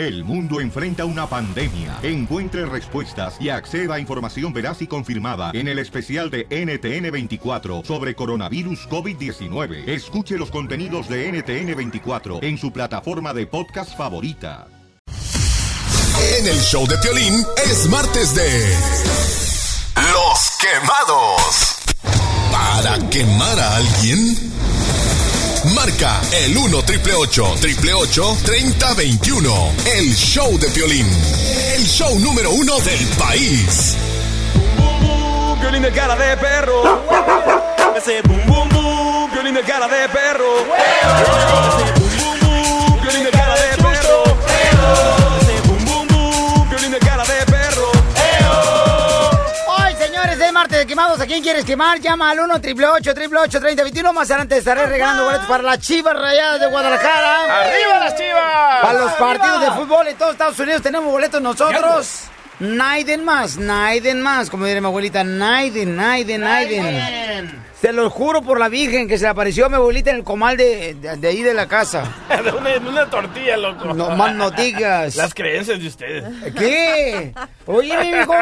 El mundo enfrenta una pandemia. Encuentre respuestas y acceda a información veraz y confirmada en el especial de NTN24 sobre coronavirus COVID-19. Escuche los contenidos de NTN24 en su plataforma de podcast favorita. En el show de Piolín es martes de Los Quemados. Para quemar a alguien, marca el 1 triple 888 3021. El show de Piolín. El show número uno del país. Bum, bum, violín de cara de perro. Ese bum, bum, bum, violín de cara de perro. Quemados. ¿A quién quieres quemar? Llama al 1 888 888 3021 Más adelante estaré regalando boletos para las chivas rayadas de Guadalajara. ¡Arriba las chivas! Para los partidos de fútbol en todos Estados Unidos tenemos boletos nosotros. Naiden más, Naiden más, como diría mi abuelita, Naiden, Naiden, Naiden. Te lo juro por la Virgen que se le apareció a mi abuelita en el comal de, de, de ahí de la casa. De una, tortilla, loco. No más no digas. Las creencias de ustedes. ¿Qué? Oye, mi hijo,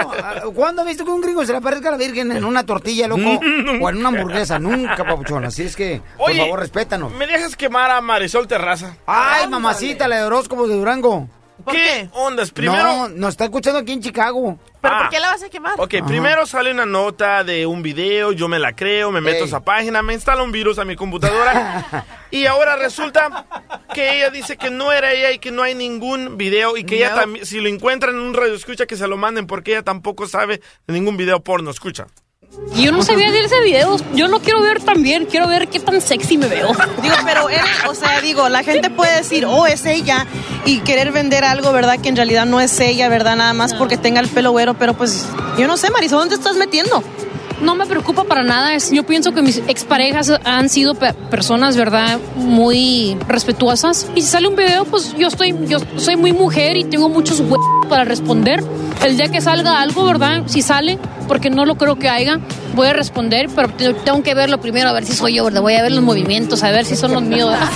¿cuándo has visto que un gringo se le aparezca a la Virgen en una tortilla, loco? O en una hamburguesa. Nunca, papuchón. Así es que, por favor, respétanos. ¿Me dejas quemar a Marisol Terraza? Ay, mamacita, la de horóscopos de Durango. ¿Qué, ondas? Primero... No, nos está escuchando aquí en Chicago. ¿Pero Ah. por qué la vas a quemar? Ok, primero sale una nota de un video, yo me la creo, me meto a esa página, me instala un virus a mi computadora y ahora resulta que ella dice que no era ella y que no hay ningún video y que ella también, si lo encuentran en un radio escucha que se lo manden porque ella tampoco sabe de ningún video porno, escucha. Y yo no sabía de ese video. Yo lo quiero ver también. Quiero ver qué tan sexy me veo. Digo, pero él, o sea, digo, la gente puede decir, oh, es ella, y querer vender algo, ¿verdad? Que en realidad no es ella, ¿verdad? Nada más porque tenga el pelo güero, pero pues, yo no sé, Marisol, ¿dónde estás metiendo? No me preocupa para nada. Yo pienso que mis exparejas han sido pe- personas, ¿verdad? Muy respetuosas. Y si sale un video, pues yo estoy, yo soy muy mujer y tengo muchos huevos para responder. El día que salga algo, ¿verdad? Si sale, porque no lo creo que haya, voy a responder, pero te- tengo que verlo primero a ver si soy yo, ¿verdad? Voy a ver los movimientos, a ver si son los míos.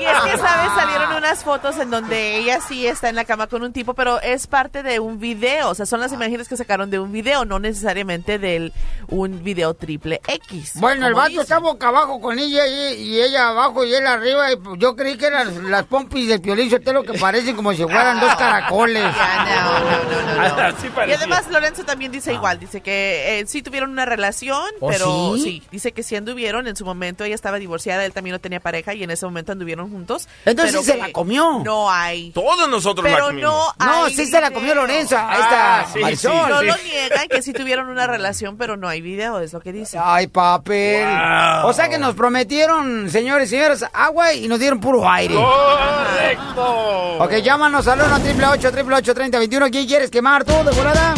Y es que, ¿sabes? Salieron unas fotos en donde ella sí está en la cama con un tipo, pero es parte de un video. O sea, son las imágenes que sacaron de un video, no necesariamente de un video triple X. Bueno, el vato dice. está boca abajo con ella y, y ella abajo y él arriba. Y yo creí que eran las, pompis del piolín lo que parecen como si fueran dos caracoles. Ya, no, no, no, no, no. Así Y además Lorenzo también dice igual, dice que eh, sí tuvieron una relación, ¿Oh, pero sí? sí? dice que sí anduvieron, en su momento ella estaba divorciada, él también no tenía pareja y en ese momento anduvieron juntos. Entonces pero sí se la comió. No hay. Todos nosotros la Pero comimos. no No, hay sí se la comió Lorenzo. Ahí Ah, está, sí, Marisol. No sí. lo niegan que sí tuvieron una relación, pero no hay video, es lo que dice. Ay, papel. Wow. O sea que nos prometieron, señores y señoras, agua y nos dieron puro aire. ¡Correcto! Ok, llámanos al 1 888 888 3021 ¿Quién quieres quemar tú, de volada?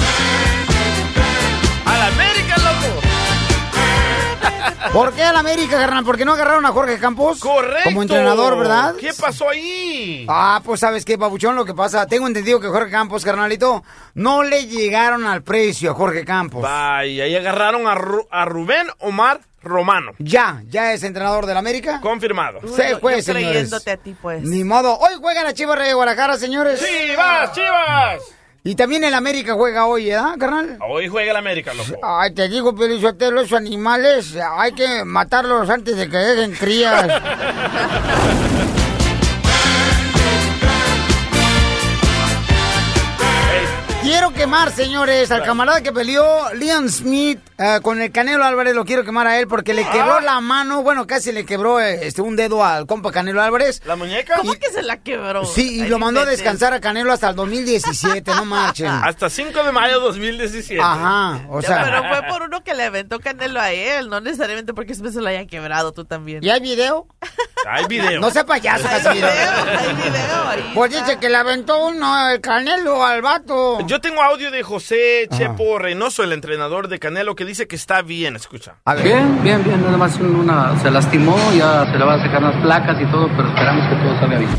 ¡A América, loco! ¿Por qué a la América, carnal? ¿Por qué no agarraron a Jorge Campos? ¡Correcto! Como entrenador, ¿verdad? ¿Qué pasó ahí? Ah, pues sabes qué, Pabuchón, lo que pasa, tengo entendido que Jorge Campos, carnalito, no le llegaron al precio a Jorge Campos. Vaya, ahí agarraron a, Ru- a Rubén Omar Romano. Ya, ya es entrenador del América. Confirmado. Se fue, yo señores. creyéndote a ti, pues. Ni modo. Hoy juega la Chivas Rey de Guadalajara, señores. ¡Chivas, chivas! Y también el América juega hoy, ¿verdad, carnal? Hoy juega el América, loco. Ay, te digo, Pelizotelo, los animales hay que matarlos antes de que dejen crías. Quiero quemar, señores, al camarada que peleó Liam Smith eh, con el Canelo Álvarez. Lo quiero quemar a él porque le quebró la mano. Bueno, casi le quebró este, un dedo al compa Canelo Álvarez. ¿La muñeca? ¿Cómo que se la quebró? Sí, y lo mandó a descansar a Canelo hasta el 2017, no marchen. Hasta 5 de mayo de 2017. Ajá, o Ya, sea. pero fue por uno que le aventó Canelo a él, no necesariamente porque se lo hayan quebrado tú también. ¿Y hay video? Hay video. No sea payaso, Hay video, hay video ahí. Pues dice que le aventó uno el Canelo al vato. Yo tengo audio de José Chepo Reynoso, el entrenador de Canelo, que dice que está bien. Escucha. A ver. Bien, bien, bien, nada más una se lastimó, ya se le van a sacar las placas y todo, pero esperamos que todo salga bien.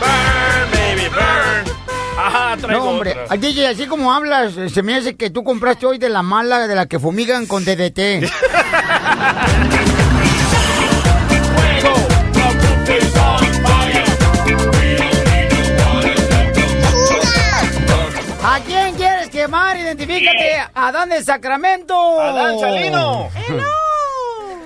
Burn, baby, burn. Ajá, traigo No, hombre, otra. al DJ, así como hablas, eh, se me hace que tú compraste hoy de la mala, de la que fumigan con DDT. identifícate, Adán de Sacramento. Adán Salino.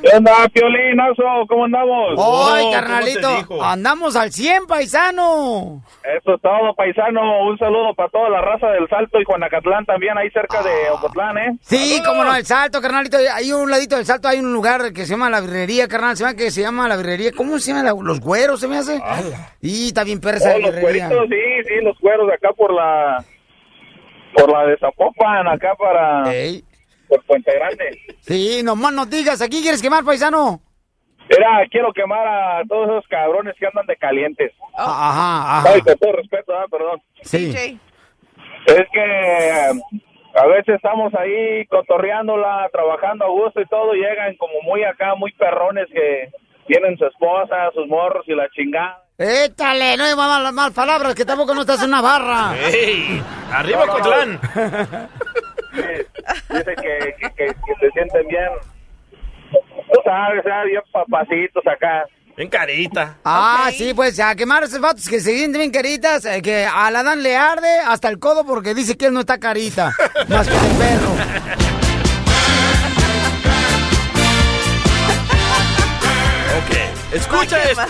¿Qué onda, Piolinazo? ¿Cómo andamos? ¡Ay, ¿cómo te carnalito! Andamos al 100, paisano. Eso es todo, paisano. Un saludo para toda la raza del Salto y Juanacatlán también, ahí cerca de Ocotlán, ¿eh? Sí, cómo no, el salto, carnalito. Hay un ladito del salto, hay un lugar que se llama la birrería, carnal. Se llama que se llama la birrería. ¿Cómo se llama? La- Los güeros, se me hace. Y está bien Oh, los birrería. cueritos, sí, sí, los cueros de acá por la... Por la de Zapopan, acá para... Ey. Por Puente Grande. Sí, nomás no digas. ¿Aquí quieres quemar, paisano? Mira, quiero quemar a todos esos cabrones que andan de calientes. Ajá, ajá. Ay, con todo respeto, ah, perdón. Sí. Es que eh, a veces estamos ahí cotorreándola, trabajando a gusto y todo, llegan como muy acá, muy perrones que tienen su esposa, sus morros y la chingada. Étale, no hay más, más palabras, que tampoco no estás en una barra. ¡Ey! ¡Arriba, No, no, no. Cotlán! Dicen que, que, que- que se sienten bien, tú sabes, ah, bien papacitos acá. En carita. Ah, sí, pues a quemar a esos vatos que se sienten bien caritas, eh, que a la Dan le arde hasta el codo porque dice que él no está carita, más que el perro. Ok. Escucha esto.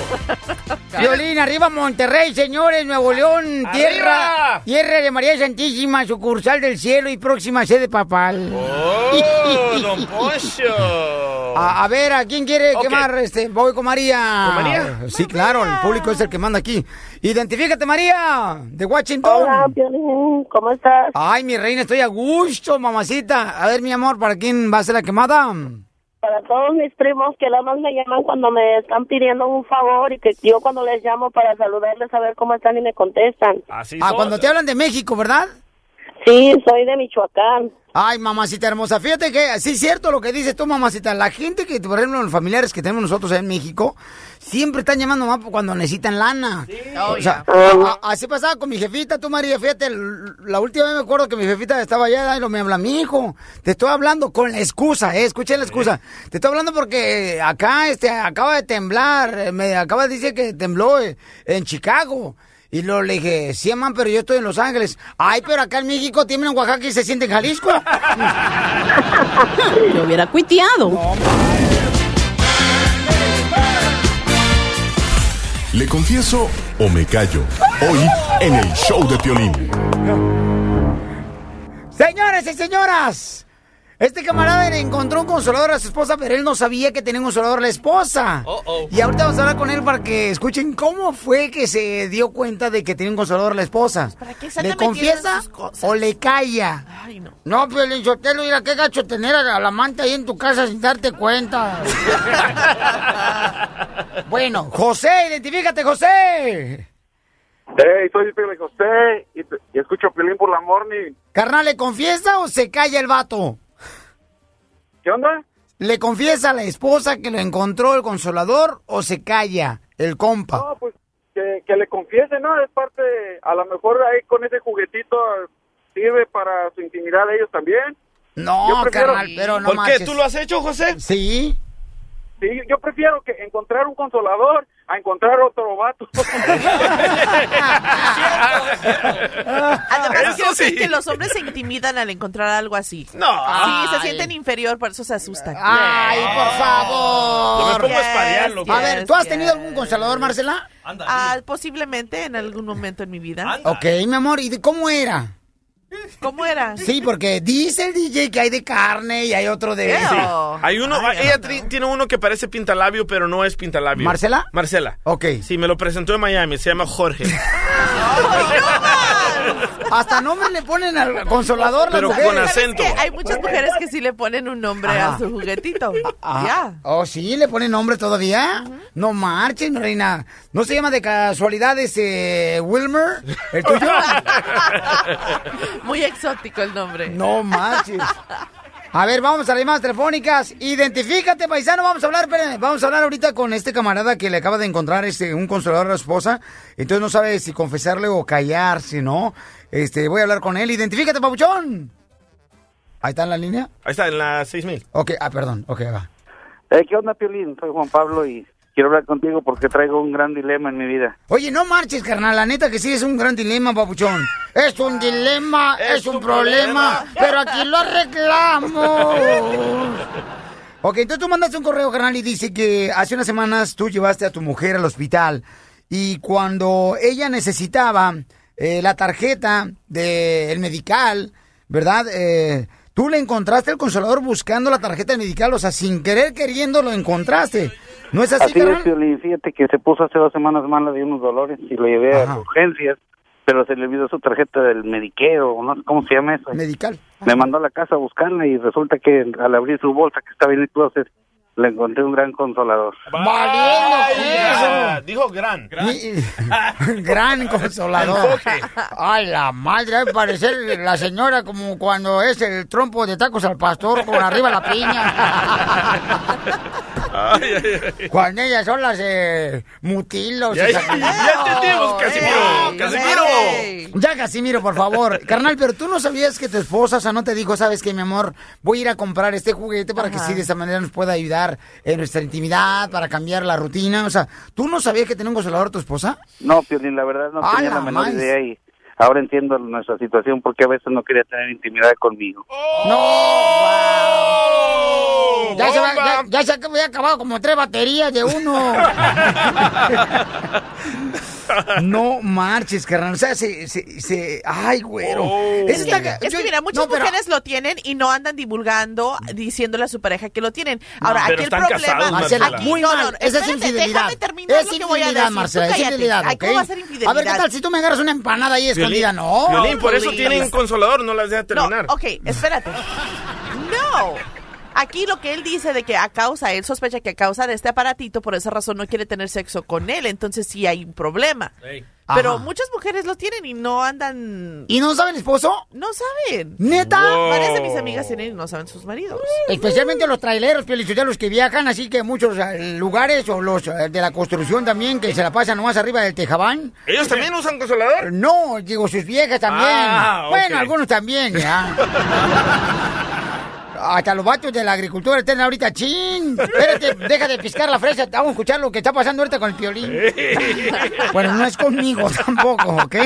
Violín, arriba Monterrey, señores, Nuevo León, tierra, ¡Arriba! tierra de María Santísima, sucursal del cielo y próxima sede papal. ¡Oh, don Poncho! A, a ver, ¿a quién quiere quemar? Este, voy con María. ¿Con María? Sí, claro, el público es el que manda aquí. Identifícate, María, de Washington. Hola, Piolín, ¿cómo estás? Ay, mi reina, estoy a gusto, mamacita. A ver, mi amor, ¿para quién va a ser la quemada? Para todos mis primos que nada más me llaman cuando me están pidiendo un favor y que yo cuando les llamo para saludarles a ver cómo están y me contestan. Así Ah, cuando te hablan de México, ¿verdad? Sí, soy de Michoacán. Ay, mamacita hermosa, fíjate que sí es cierto lo que dices tú, mamacita. La gente que, por ejemplo, los familiares que tenemos nosotros en México, siempre están llamando mamá cuando necesitan lana. Oh, o sea, a- a- así pasaba con mi jefita, tú María, fíjate, la última vez me acuerdo que mi jefita estaba allá y lo me habla, mi hijo, te estoy hablando con la excusa, eh, escuché la excusa. Te estoy hablando porque acá, este, acaba de temblar, eh, me acaba de decir que tembló eh, en Chicago. Y luego le dije, sí, mamá, pero yo estoy en Los Ángeles. Ay, pero acá en México tiembla en Oaxaca y se siente en Jalisco. Yo hubiera cuiteado. ¿Le confieso o me callo? Hoy en el show de Piolín. Señores y señoras, este camarada le encontró un consolador a su esposa, pero él no sabía que tenía un consolador a la esposa. Y ahorita vamos a hablar con él para que escuchen cómo fue que se dio cuenta de que tenía un consolador a la esposa. ¿Para qué se ¿Le confiesa sus cosas? o le calla? Ay, no. No, pero el Sotelo, mira qué gacho tener a la amante ahí en tu casa sin darte cuenta. bueno, José, identifícate, José. Hey, soy Piolín José y, y escucho Piolín por la morning. Carnal, ¿le confiesa o se calla el vato? ¿Qué onda? ¿Le confiesa a la esposa que lo encontró el consolador o se calla el compa? No, pues que, que le confiese, ¿no? Es parte, a lo mejor ahí con ese juguetito sirve para su intimidad de ellos también. No, prefiero- carnal, pero no ¿Por manches. qué? ¿Tú lo has hecho, José? Sí. Sí, yo prefiero que encontrar un consolador a encontrar otro vato. Además, creo sí. que los hombres se intimidan al encontrar algo así. No. Sí, se sienten inferior, por eso se asustan. Ay, por Yo me favor. espadear, loco. A ver, ¿tú has yes, tenido yes. algún consolador, Marcela? Ah, posiblemente en algún momento en mi vida. Ok, mi amor, ¿y de cómo era? ¿Cómo era? Sí, porque dice el DJ que hay de carne y hay otro de... Ew. Hay uno, Ay, ella tiene uno que parece pintalabio, pero no es pintalabio. ¿Marcela? Marcela. Ok. Sí, me lo presentó en Miami, se llama Jorge. Hasta nombre le ponen al consolador las Pero con mujeres. as- ¿Sabes acento. Hay muchas mujeres que sí le ponen un nombre a su juguetito. Ajá. Ya. Oh, sí, le ponen nombre todavía. No marchen, reina. ¿No se llama de casualidad ese Wilmer? ¿El tuyo? Muy exótico el nombre. no marches. A ver, vamos a las llamadas telefónicas. Identifícate, paisano. Vamos a hablar, vamos a hablar ahorita con este camarada que le acaba de encontrar este un consolador a la esposa. Entonces no sabe si confesarle o callarse, ¿no? Este, voy a hablar con él. Identifícate, papuchón. Ahí está en la línea. Ahí está, en la 6000. Ok, ah, perdón. Ok, va. Eh, ¿Qué onda, Piolín? Soy Juan Pablo y quiero hablar contigo porque traigo un gran dilema en mi vida. Oye, no marches, carnal. La neta que sí es un gran dilema, papuchón. Es un dilema, es, un problema, pero aquí lo arreglamos. Ok, entonces tú mandaste un correo, carnal, y dice que hace unas semanas tú llevaste a tu mujer al hospital y cuando ella necesitaba eh, la tarjeta del medical, ¿verdad? Eh, tú le encontraste el consolador buscando la tarjeta del medical, o sea, sin querer queriendo lo encontraste. ¿No es así, Así carnal? es, Piolín. Fíjate que se puso hace dos semanas mala de unos dolores y lo llevé Ajá. a urgencias, pero se le olvidó su tarjeta del mediquero, o no cómo se llama eso. Medical. Me mandó a la casa a buscarla y resulta que al abrir su bolsa que estaba en el closet, le encontré un gran consolador. ¡Valiendo! Dijo gran. Y- Gran consolador. Ay, la madre, debe parecer la señora como cuando es el trompo de tacos al pastor con arriba la piña. Ay, ay, ay. Cuando ellas son las eh, mutilos. Ya, ya, ya entendimos, Casimiro. Ey, Casimiro. ey. Ya, Casimiro, por favor. Carnal, pero tú no sabías que tu esposa, o sea, no te dijo, sabes que mi amor, voy a ir a comprar este juguete para que sí de esta manera nos pueda ayudar en nuestra intimidad, para cambiar la rutina. O sea, ¿tú no sabías que tenía un consolador tu esposa? No, Piolín, la verdad no ¡A tenía la la menor más! idea y ahora entiendo nuestra situación porque a veces no quería tener intimidad conmigo. ¡Oh! Ya se, va- ya, ya se había acabado como tres baterías de uno. no marches, carnal. O sea, se, se, se- ay, güero. Oh. Es que mira, muchas no, pero- mujeres lo tienen y no andan divulgando, diciéndole a su pareja que lo tienen. Ahora, pero aquí el están problema... casados, aquí- muy no, mal. no, no, Esa es infidelidad. Déjame terminar Es lo que voy a infidelidad, decir. Marcela, es infidelidad. ¿Cómo va a ser A ver, infidelidad? ¿qué tal si tú me agarras una empanada ahí escondida? No. Violín, por eso tienen consolador, no las deja terminar. No, ok, espérate. No. Aquí lo que él dice de que a causa, él sospecha que a causa de este aparatito, por esa razón no quiere tener sexo con él, entonces sí hay un problema. Pero Ajá. muchas mujeres lo tienen y no andan... ¿Y no sabe el esposo? No saben. ¿Neta? Wow. Varias de mis amigas tienen y no saben sus maridos. Especialmente los traileros, los que viajan, así que muchos eh, lugares, o los eh, de la construcción también, que se la pasan nomás arriba del tejabán. ¿Ellos también usan consolador? No, digo, sus viejas también. Ah. Bueno, algunos también, ya. Hasta los vatos de la agricultura están ahorita, chin. Espérate, deja de piscar la fresa. Vamos a escuchar lo que está pasando ahorita con el piolín. Bueno, no es conmigo tampoco, ¿ok?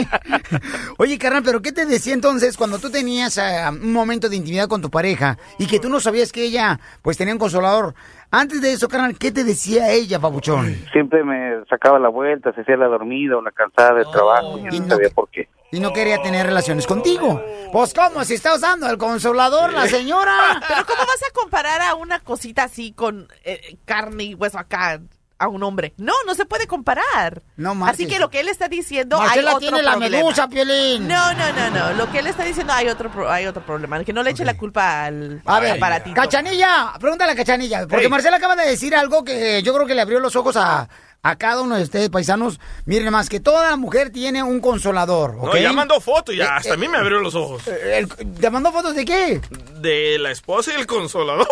Oye, carnal, pero ¿qué te decía entonces cuando tú tenías eh, un momento de intimidad con tu pareja y que tú no sabías que ella, pues, tenía un consolador? Antes de eso, carnal, ¿qué te decía ella, papuchón? Siempre me sacaba la vuelta, se hacía la dormida o la cansada del trabajo y Y no no- sabía por qué. Y no quería tener relaciones contigo. Pues, ¿cómo? Si está usando el consolador la señora. Pero ¿cómo vas a comparar a una cosita así con eh, carne y hueso acá a un hombre? No, no se puede comparar. No marches. Así que lo que él está diciendo Marcela hay otro tiene la medusa, Piolín. No, no, no, no. Lo que él está diciendo hay otro pro- hay otro problema, que no le eche la culpa al A ver, aparatito. Cachanilla, pregúntale a Cachanilla, porque Hey. Marcela acaba de decir algo que yo creo que le abrió los ojos a, a cada uno de ustedes, paisanos. Miren más, que toda mujer tiene un consolador, ¿ok? No, ya mandó fotos, ya. Eh, Hasta a mí me abrió los ojos. Eh, ¿Te mandó fotos de qué? De la esposa y el consolador.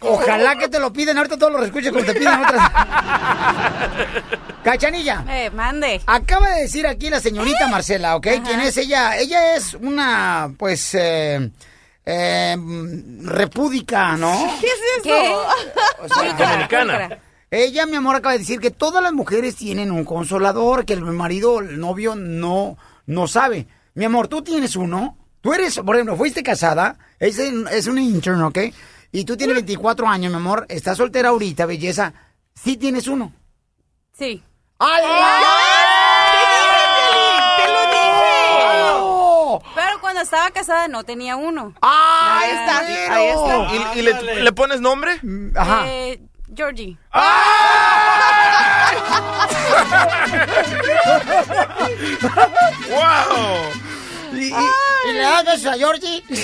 Ojalá que te lo piden ahorita todos los escuches como te piden otras. Cachanilla. Eh, mande. Acaba de decir aquí la señorita Marcela, ¿ok? ¿Quién es ella? Ella es una, pues, eh, eh, repúdica, ¿no? ¿Qué es eso? ¿Qué? O sea, Dominicana. Ella, mi amor, acaba de decir que todas las mujeres tienen un consolador, que el marido, el novio, no, no sabe. Mi amor, ¿tú tienes uno? Tú eres, por ejemplo, fuiste casada, es, es un intern, ¿ok? Y tú tienes 24 años, mi amor, estás soltera ahorita, belleza. Sí tienes uno. Sí. ¡Ay! ¡Te lo dije! ¡Oh! Pero cuando estaba casada no tenía uno. ¡Ay, Ahí está, ahí está. ¿Y, y le, le pones nombre? Ajá. Eh, Georgie. ¡Wow! ¿Y, y- y le das besos a Georgie? Ay,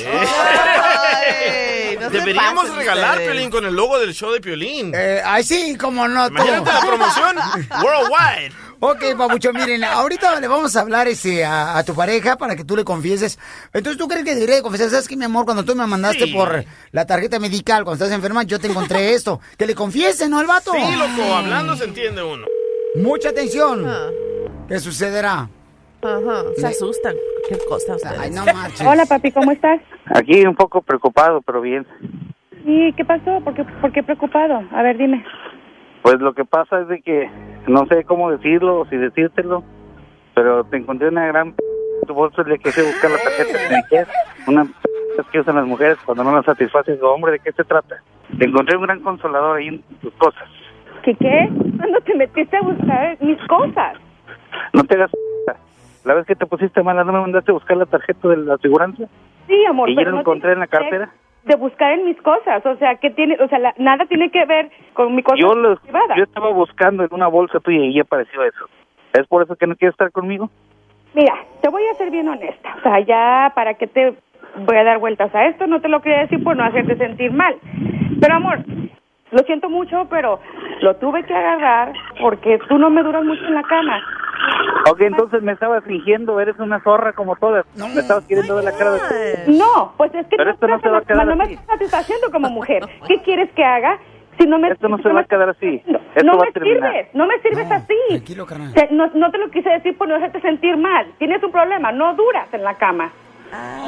no Deberíamos pasen regalar ustedes. Piolín con el logo del show de Piolín. Eh, ay, sí, como no. Imagínate la promoción worldwide. Ok, papucho, miren, ahorita le vamos a hablar ese, a, a tu pareja para que tú le confieses. Entonces, ¿tú crees que debería de confesar? ¿Sabes que mi amor? Cuando tú me mandaste Sí. por la tarjeta medical, cuando estás enferma, yo te encontré esto. Que le confiese, ¿no, al vato? Sí, loco, hablando se entiende uno. Mucha atención. Ah, ¿Qué sucederá? Ajá, se asustan. ¿Qué cosa ustedes? Ay, no marches. Hola, papi, ¿cómo estás? Aquí un poco preocupado, pero bien. ¿Y qué pasó? ¿Por qué, por qué preocupado? A ver, dime. Pues lo que pasa es de que no sé cómo decirlo o si decírtelo, pero te encontré una gran p- tu bolsa de que sé buscar la tarjeta de una p- que usan las mujeres cuando no las satisface su hombre, ¿de qué se trata? Te encontré un gran consolador ahí en tus cosas. ¿Qué qué? ¿Cuándo te metiste a buscar mis cosas? No te hagas p- la vez que te pusiste mala, ¿no me mandaste a buscar la tarjeta de la aseguranza? Sí, amor, ¿Y yo lo encontré en la cartera? De buscar en mis cosas, o sea, que tiene, o sea, la- nada tiene que ver con mi cosa Yo, privada. yo estaba buscando en una bolsa tuya y ya apareció eso. ¿Es por eso que no quieres estar conmigo? Mira, te voy a ser bien honesta, o sea, ya para que te voy a dar vueltas a esto, no te lo quería decir por no hacerte sentir mal. Pero amor, lo siento mucho, pero lo tuve que agarrar porque tú no me duras mucho en la cama. Ok, entonces me estabas fingiendo, eres una zorra como todas. Me estabas queriendo ver la cara de... No, pues es que Pero no, esto no estás se va a en la- quedar no me estás satisfaciendo como mujer. ¿Qué quieres que haga? Si no me, Esto no se va a quedar así. Esto no va me sirves, no me sirves así. Tranquilo, carnal. Te- no, no te lo quise decir por no hacerte sentir mal. Tienes un problema, no duras en la cama.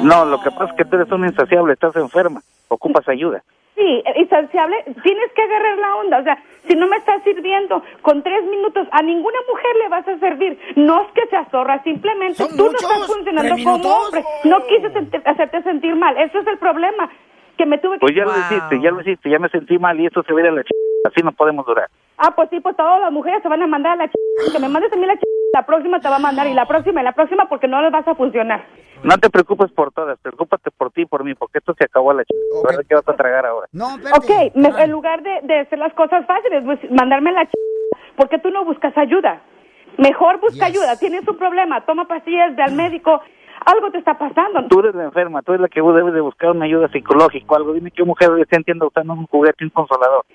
No, lo que pasa es que tú eres una insaciable, estás enferma, ocupas ayuda. Sí, eh, insaciable, tienes que agarrar la onda. O sea, si no me estás sirviendo con tres minutos, a ninguna mujer le vas a servir. No es que seas zorra, simplemente tú no estás funcionando ¿Tres como hombre. No quise hacerte sentir mal. Eso es el problema. Que me tuve que... Pues ya lo hiciste, ya lo hiciste, ya me sentí mal y esto se va a la ch... Así no podemos durar. Ah, pues sí, pues todas las mujeres se van a mandar a la ch... Que me mandes a mí la ch... La próxima te va a mandar y la próxima y la próxima porque no les vas a funcionar. No te preocupes por todas, preocúpate por ti y por mí, porque esto se acabó a la ch... A ver qué vas a tragar ahora. No, Ok, me- en lugar de, de hacer las cosas fáciles, pues, mandarme la ch... porque tú no buscas ayuda. Mejor busca ayuda. Tienes un problema, toma pastillas, ve al médico. Algo te está pasando. Tú eres la enferma, tú eres la que debes de buscar una ayuda psicológica o algo. Dime qué mujer se entiende usando un juguete, un consolador.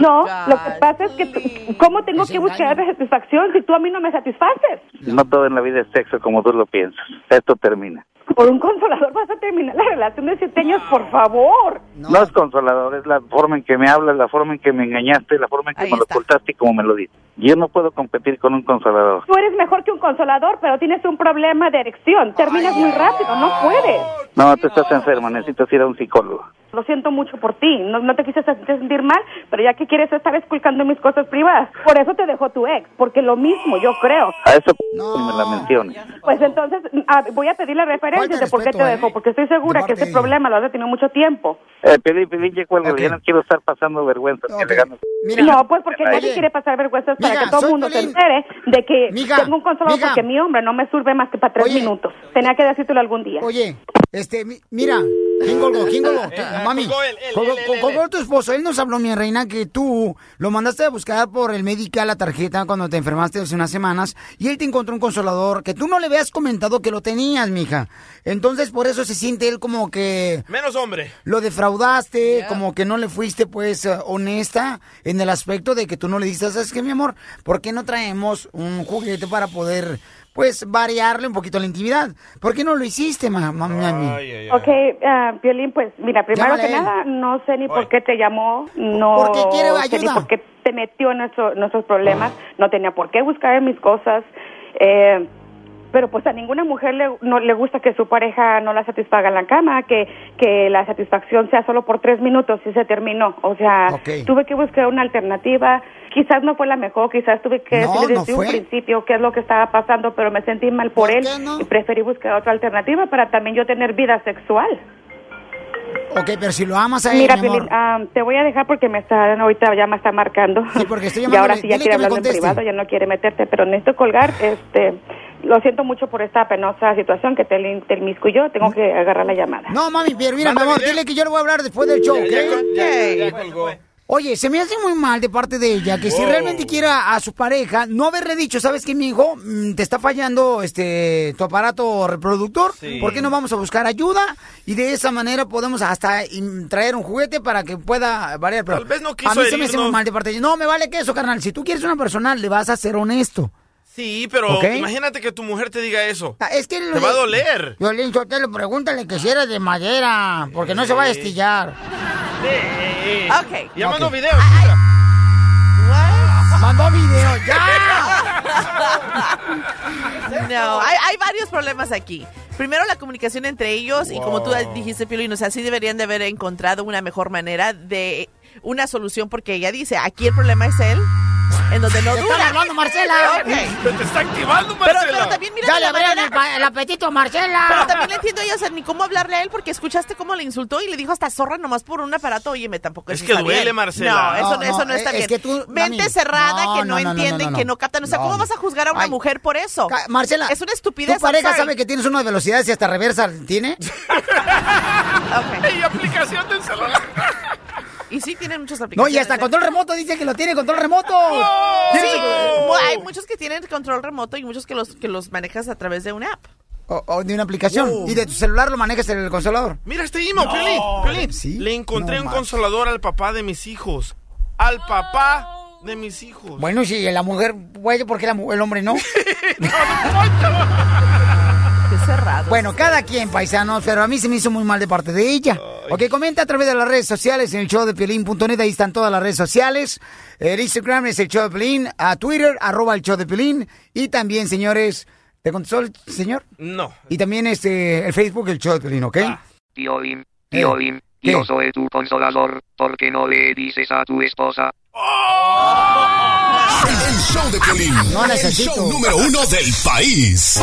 no, lo que pasa es que, ¿cómo tengo que buscar satisfacción si tú a mí no me satisfaces? No todo en la vida es sexo como tú lo piensas. Esto termina. Por un consolador vas a terminar la relación de siete años, por favor. No. es consolador, es la forma en que me hablas, la forma en que me engañaste, la forma en que me lo ocultaste y como me lo dices. Yo no puedo competir con un consolador. Tú eres mejor que un consolador, pero tienes un problema de erección. Terminas muy rápido, no puedes. No, tú estás enferma, necesitas ir a un psicólogo. Lo siento mucho por ti. No, no te quise hacer sentir mal, pero ya que quieres estar esculcando mis cosas privadas. Por eso te dejó tu ex, porque lo mismo, yo creo. A eso ni me la menciones. Pues entonces ah, voy a pedirle referencias de por qué te dejó, porque estoy segura que ese problema lo has tenido mucho tiempo. Eh, Pelín, Pelín, ya cuelga, ya no quiero estar pasando vergüenza. que le ganas. no, pues porque Oye, nadie quiere pasar vergüenzas para que todo el mundo se entere de que Mija, tengo un consolador porque mi hombre no me sirve más que para tres minutos. Tenía que decírtelo algún día. Oye, este, mi- mira, ¿quién colgó? ¿Quién colgó? Eh, Mami, colgó él, él, colgó, él, él, colgó tu esposo. Él nos habló, mi reina, que tú lo mandaste a buscar por el medical la tarjeta cuando te enfermaste hace unas semanas y él te encontró un consolador que tú no le habías comentado que lo tenías, mija. Entonces, por eso se siente él como que Menos hombre. lo defraudaste, como que no le fuiste pues eh, honesta en el aspecto de que tú no le dijiste, ¿sabes qué, mi amor? ¿Por qué no traemos un juguete para poder pues variarle un poquito la intimidad? ¿Por qué no lo hiciste, ma- ma- mami? Ok, ah, Violín, pues mira, primero Llámale que nada, no sé ni por qué te llamó, no Porque quiere sé ni ayuda. por qué te metió en nuestro- nuestros problemas, no tenía por qué buscar en mis cosas, eh, pero pues a ninguna mujer le, no le gusta que su pareja no la satisfaga en la cama, que, que la satisfacción sea solo por tres minutos y se terminó, o sea, Ok. tuve que buscar una alternativa, quizás no fue la mejor, quizás tuve que No, decirle no desde fue. un principio qué es lo que estaba pasando, pero me sentí mal por, él y preferí buscar otra alternativa para también yo tener vida sexual. Ok, pero si lo amas a él, Mira, mi amor. Piolín, ah, te voy a dejar porque me está, ahorita ya me está marcando. Sí, porque estoy y ahora sí ya quiere hablar en privado, ya no quiere meterte, pero necesito colgar. Este, lo siento mucho por esta penosa situación que te, te inmiscuyó. Tengo que agarrar la llamada. No, mami, pero mira, mi amor, dile que yo le voy a hablar después del show, ¿ok? Oye, se me hace muy mal de parte de ella que si realmente quiere a, a su pareja, no haberle dicho, ¿sabes qué, mi hijo? Mm, Te está fallando este tu aparato reproductor. Sí. ¿Por qué no vamos a buscar ayuda? Y de esa manera podemos hasta traer un juguete para que pueda variar. Pero Tal vez no a quiso mí se me hace muy mal de parte de ella. No, me vale que eso, carnal. Si tú quieres una persona, le vas a ser honesto. Sí, pero imagínate que tu mujer te diga eso. Ah, Es que Te va a doler. Violín Sotelo, pregúntale que si era de madera, porque no se va a estillar. Ok. Ya mandó Ok. video. Mandó video, No, hay, hay varios problemas aquí. Primero, la comunicación entre ellos y como tú dijiste, Piolín, o sea, sí deberían de haber encontrado una mejor manera de una solución porque ella dice, aquí el problema es él, en donde no dura. están hablando, Marcela. Ok. Te está activando, Pero, Marcela. pero también mira Ya le abrieron manera- el, apetito a Marcela. Pero también le entiendo a ella, o sea, ni cómo hablarle a él porque escuchaste cómo le insultó y le dijo hasta zorra nomás por un aparato. Oye, me tampoco Es que está duele, bien. Marcela. No, eso No, eso no, no está es bien. que tú, Mente mami, cerrada no, que no, no, no, no, entienden, no, no. que no captan. O sea, No. ¿cómo vas a juzgar a una Ay. mujer por eso? Marcela, Es una estupidez. ¿Tu pareja sabe que tienes una velocidad y hasta reversa tiene? Y aplicación del celular. Y sí, tienen muchas No, aplicaciones. y hasta ¿eh? control remoto dice que lo tiene control remoto. Sí, Tienes- mu- hay muchos que tienen control remoto y muchos que los, que los manejas a través de una app. O, o de una aplicación. Y de tu celular lo manejas en el consolador. Mira este email, Piolín. Piolín. Sí, Le encontré no un consolador al papá de mis hijos. Al papá de mis hijos. Bueno, si la mujer puede, ¿por qué la el hombre no? Qué cerrado. Bueno, cada quien, paisanos, pero a mí se me hizo muy mal de parte de ella. Ok, comenta a través de las redes sociales en el show de Piolín.net, ahí están todas las redes sociales. El Instagram es el show de Piolín, a Twitter, arroba el show de Piolín. Y también, señores, ¿te contestó el señor? No. Y también este, el Facebook, el show de Piolín, ¿ok? Piolín, Eh, Piolín, ¿qué? yo soy tu consolador, ¿por qué no le dices a tu esposa? El show de Piolín. No el show número uno del país.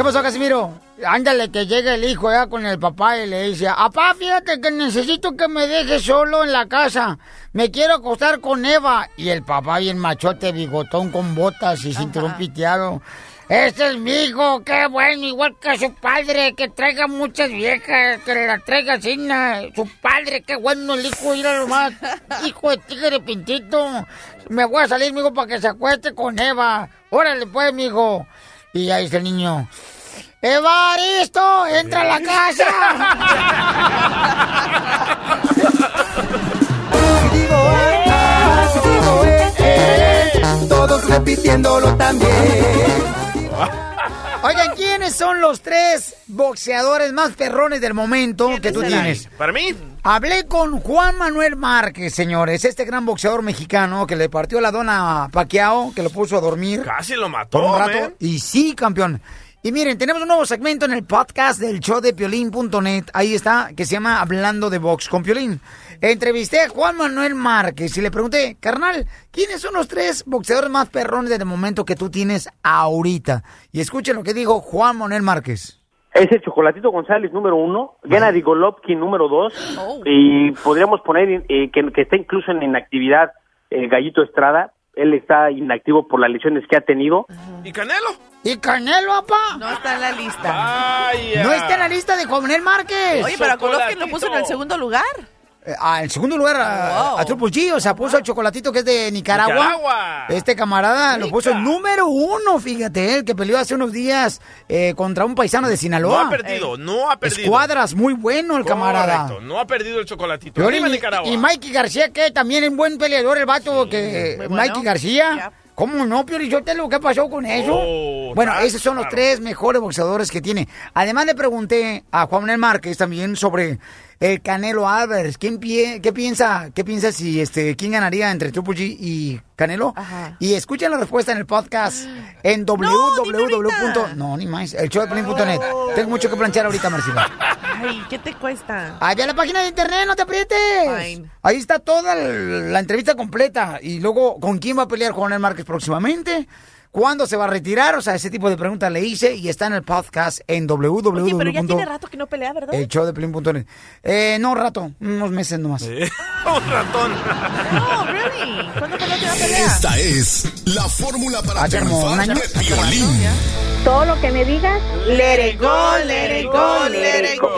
¿Qué pasó, Casimiro? Ándale, que llega el hijo ya con el papá y le dice, papá, fíjate que necesito que me dejes solo en la casa. Me quiero acostar con Eva. Y el papá bien machote, bigotón con botas y cinturón piteado. Este es mi hijo, qué bueno, igual que su padre, que traiga muchas viejas, que la traiga sin su padre, qué bueno el hijo, mira nomás, hijo de tigre pintito, me voy a salir, mijo, para que se acueste con Eva, órale pues, mijo, y ahí está el niño, ¡Evaristo, entra a la casa! Todos repitiéndolo también. Oigan, ¿quiénes son los tres boxeadores más perrones del momento que tú tienes? Para mí, Hablé con Juan Manuel Márquez, señores, este gran boxeador mexicano que le partió la dona a Paquiao, que lo puso a dormir casi lo mató, por un rato. man. Y sí, campeón. Y miren, tenemos un nuevo segmento en el podcast del show de Piolín.net. Ahí está, que se llama Hablando de Box con Piolín. Entrevisté a Juan Manuel Márquez y le pregunté, carnal, ¿quiénes son los tres boxeadores más perrones del momento que tú tienes ahorita? Y escuchen lo que dijo Juan Manuel Márquez. Es el Chocolatito González número uno, Gennady Golovkin número dos, y podríamos poner eh, que, que está incluso en inactividad el Gallito Estrada. Él está inactivo por las lesiones que ha tenido. ¿Y Canelo? ¿Y Canelo, papá? No está en la lista. Vaya. No está en la lista de Juan Manuel Márquez. Oye, pero Golovkin lo puso en el segundo lugar. Eh, ah, en segundo lugar a, Wow. a Triple G, o sea, puso el chocolatito que es de Nicaragua. Nicaragua. Este camarada lo puso el número uno, fíjate, el que peleó hace unos días eh, contra un paisano de No Sinaloa. ha perdido, no ha perdido. Escuadras, muy bueno el camarada. Correcto, no ha perdido el chocolatito. Nicaragua. y Mikey García, que también es buen peleador, el vato que... bueno. Mikey García. ¿Cómo no, Piolín? Yo te lo ¿qué pasó con eso? Oh, bueno, esos son los claro. tres mejores boxeadores que tiene. Además le pregunté a Juan Manuel Márquez también sobre el Canelo Álvarez. ¿Quién pie- ¿Qué piensa? ¿Qué piensa si este quién ganaría entre Triple G y Canelo? Ajá. Y escuchen la respuesta en el podcast en www. No, ni más. El show de Piolín.net. Tengo mucho que planchar ahorita, Marcela. Ay, ¿qué te cuesta? Ahí ve la página de internet, no te aprietes. Fine. Ahí está toda la entrevista completa. Y luego, ¿con quién va a pelear Juan Márquez próximamente? ¿Cuándo se va a retirar? O sea, ese tipo de preguntas le hice y está en el podcast en www. Oye, pero ya tiene rato que no pelea, ¿verdad? El show de Pelín.net. Eh, no, rato, unos meses nomás. Un ratón. No, really. ¿Cuándo fue la pelea? Esta es la fórmula para Ah, triunfar año. de Piolín. Todo lo que me digas, Let it go, let it go, let it go.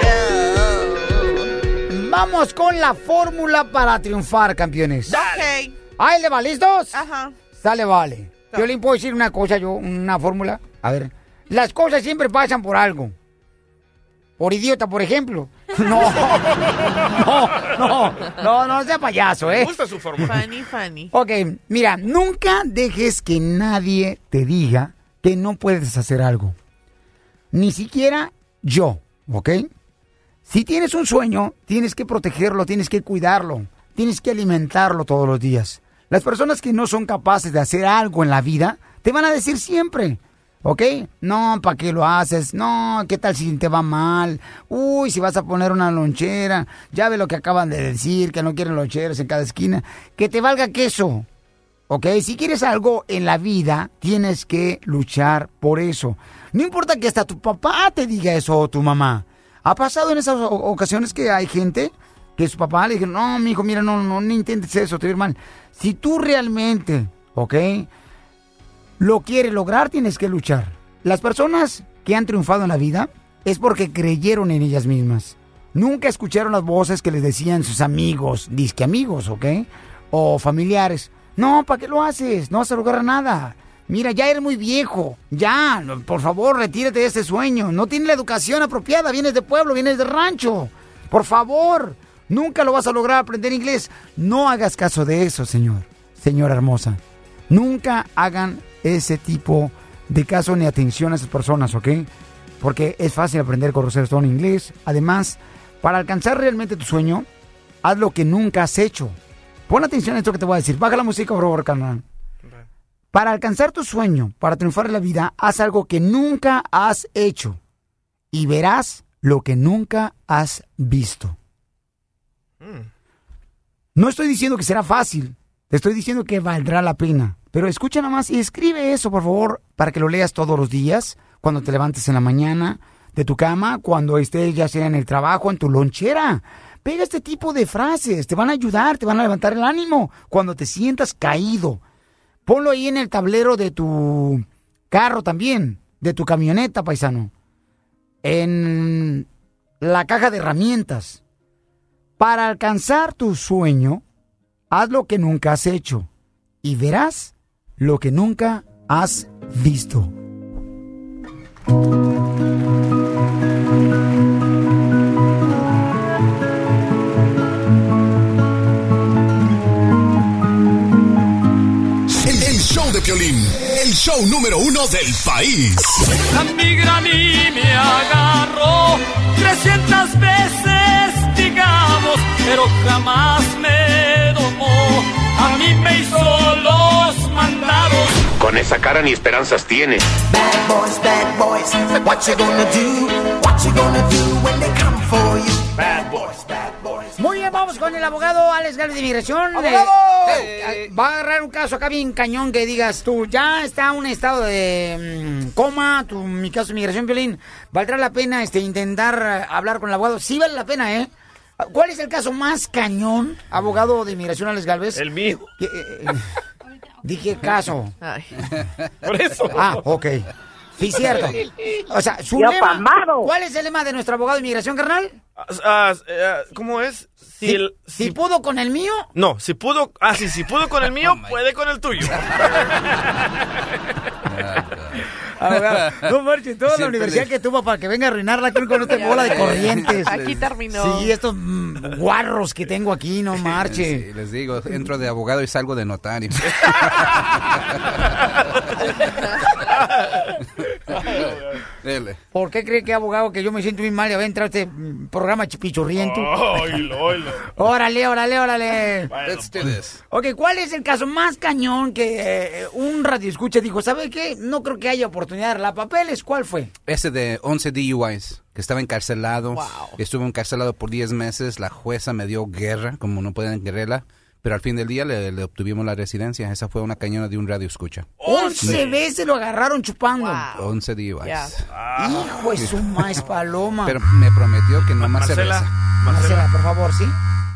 Vamos con la fórmula para triunfar, campeones. Ok. ¿Ahí le va? ¿Listos? Ajá. Sale, vale. Yo le puedo decir una cosa, yo, una fórmula. A ver. Las cosas siempre pasan por algo. Por idiota, por ejemplo. No. No, no, no, no sea payaso, Me ¿eh? gusta su fórmula. Funny, funny. Ok, mira, nunca dejes que nadie te diga que no puedes hacer algo. Ni siquiera yo, ¿ok? Si tienes un sueño, tienes que protegerlo, tienes que cuidarlo, tienes que alimentarlo todos los días. Las personas que no son capaces de hacer algo en la vida, te van a decir siempre, ¿Ok? No, ¿para qué lo haces? No, ¿qué tal si te va mal? Uy, si vas a poner una lonchera. Ya ve lo que acaban de decir, que no quieren loncheras en cada esquina. Que te valga queso. ¿Ok? Si quieres algo en la vida, tienes que luchar por eso. No importa que hasta tu papá te diga eso o tu mamá. ¿Ha pasado en esas ocasiones que hay gente que su papá le dice, no, mi hijo, mira, no, no, no intentes eso, te mal. Si tú realmente, ¿ok? Lo quieres lograr, tienes que luchar. Las personas que han triunfado en la vida es porque creyeron en ellas mismas. Nunca escucharon las voces que les decían sus amigos, disque amigos, ¿ok? O familiares. No, ¿para qué lo haces? No vas a lograr nada. Mira, ya eres muy viejo. Ya, por favor, retírate de este sueño. No tienes la educación apropiada. Vienes de pueblo, vienes de rancho. Por favor, nunca lo vas a lograr aprender inglés. No hagas caso de eso, señor. Señora hermosa. Nunca hagan ese tipo de caso ni atención a esas personas, ¿ok? Porque es fácil aprender Corrosero Stone inglés. Además, para alcanzar realmente tu sueño, haz lo que nunca has hecho. Pon atención a esto que te voy a decir. Baja la música, por favor. Para alcanzar tu sueño, para triunfar en la vida, haz algo que nunca has hecho. Y verás lo que nunca has visto. No estoy diciendo que será fácil. Estoy diciendo que valdrá la pena. Pero escucha nada más y escribe eso, por favor, para que lo leas todos los días, cuando te levantes en la mañana de tu cama, cuando estés ya sea en el trabajo, en tu lonchera. Pega este tipo de frases, te van a ayudar, te van a levantar el ánimo cuando te sientas caído. Ponlo ahí en el tablero de tu carro también, de tu camioneta, paisano. En la caja de herramientas. Para alcanzar tu sueño, haz lo que nunca has hecho y verás lo que nunca has visto. El, el show de Piolín, el show número uno del país. La migra a mí me agarró 300 veces, digamos, pero jamás me domó. A mí me hizo los mandados. Con esa cara ni esperanzas tiene. Bad boys, bad boys. What you gonna do? What you gonna do when they come for you? Bad boys, bad boys. Muy bien, vamos con el abogado Alex Gales de Inmigración. ¡Abogado! Eh, va a agarrar un caso acá bien cañón que digas tú, ya está en un estado de mm, coma, tu, mi caso de inmigración, Violín. ¿Valdrá la pena este, intentar eh, hablar con el abogado? Sí vale la pena, ¿eh? ¿Cuál es el caso más cañón, abogado de inmigración Alex Galvez? El mío. Eh, eh, dije caso. Por eso. Ah, ok. Sí, cierto. O sea, su lema. pamado. ¿Cuál es el lema de nuestro abogado de inmigración, carnal? Ah, ah, ¿Cómo es? Si, el- Si pudo con el mío, No, si pudo. Ah, sí, si pudo con el mío, puede con el tuyo. No marches, toda la universidad que tuvo para que venga a arruinarla aquí con esta bola de corrientes. Aquí terminó. Sí, estos mm, guarros que tengo aquí, no marche. Sí, les digo, entro de abogado y salgo de notario. Dele. ¿Por qué cree que abogado que yo me siento muy mal y va a entrar a este programa chipichurriento? Órale, órale, órale. Let's do this. Ok, ¿cuál es el caso más cañón que eh, un radio escucha dijo, ¿sabe qué? No creo que haya oportunidad de la papeles. ¿Cuál fue? Ese de 11 DUIs, que estaba encarcelado. Estuve encarcelado por 10 meses. La jueza me dio guerra, como no pueden quererla. Pero al fin del día le, le obtuvimos la residencia. Esa fue una cañona de un radio escucha. 11 veces lo agarraron chupando. 11 DUIs. Hijo de su maíz paloma. Pero me prometió que no más Marcela, cerveza. Marcela, por favor, ¿sí?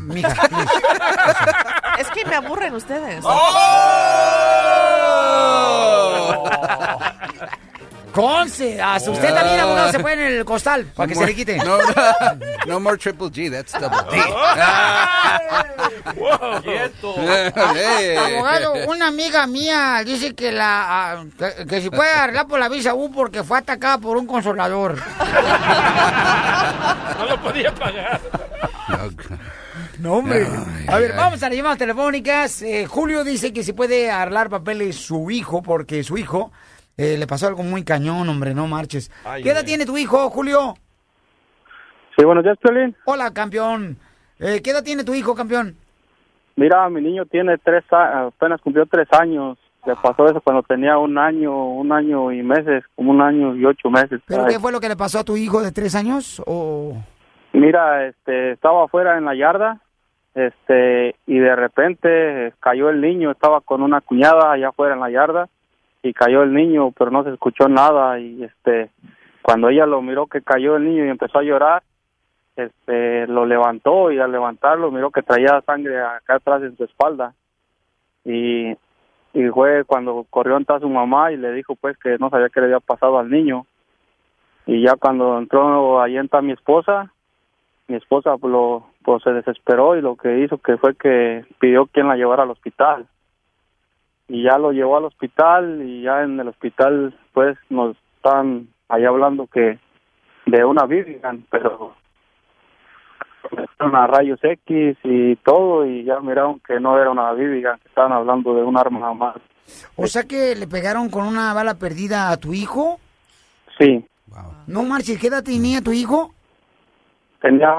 Mija. Es que me aburren ustedes. Conce, hasta usted también, abogado, se fue en el costal para que se le quite. No, no, no more triple G, that's double D. Hey. Abogado, una amiga mía dice que la ah, que, que si puede arreglar por la visa U porque fue atacada por un consolador. No lo podía pagar. No, hombre. Ay, A ver, ay. vamos a las llamadas telefónicas. Eh, Julio dice que si puede arreglar papeles su hijo porque su hijo eh, le pasó algo muy cañón, hombre, no marches. Ay, ¿Qué edad tiene tu hijo, Julio? Sí, buenos días, Piolín. Hola, campeón. Eh, ¿Qué edad tiene tu hijo, campeón? Mira, mi niño tiene tres, a- apenas cumplió tres años. Le pasó eso cuando tenía un año, un año y meses, como un año y ocho meses. ¿Pero qué fue lo que le pasó a tu hijo de tres años? O... Mira, este, estaba afuera en la yarda, este, y de repente cayó el niño, estaba con una cuñada allá afuera en la yarda, y cayó el niño, pero no se escuchó nada, y este, cuando ella lo miró que cayó el niño y empezó a llorar, este, lo levantó, y al levantarlo miró que traía sangre acá atrás en su espalda, y, y fue cuando corrió ante su mamá y le dijo pues que no sabía qué le había pasado al niño, y ya cuando entró ahí entra mi esposa, mi esposa lo pues se desesperó y lo que hizo que fue que pidió quien la llevara al hospital y ya lo llevó al hospital y ya en el hospital pues nos están ahí hablando que de una Vivian pero a rayos X y todo y ya miraron que no era una Vivian que estaban hablando de un arma más O sea que le pegaron con una bala perdida a tu hijo. sí No marches, ¿qué edad tenía tu hijo? tenía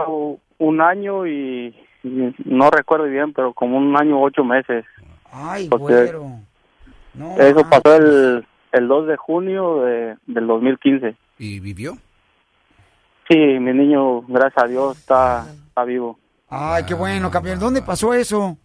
un año y no recuerdo bien pero como un año ocho meses Ay, güero. No, Eso ah. pasó el, el 2 de junio de, del 2015. ¿Y vivió? Sí, mi niño, gracias a Dios, está, está vivo. Ay, qué bueno, campeón. ¿Dónde pasó eso?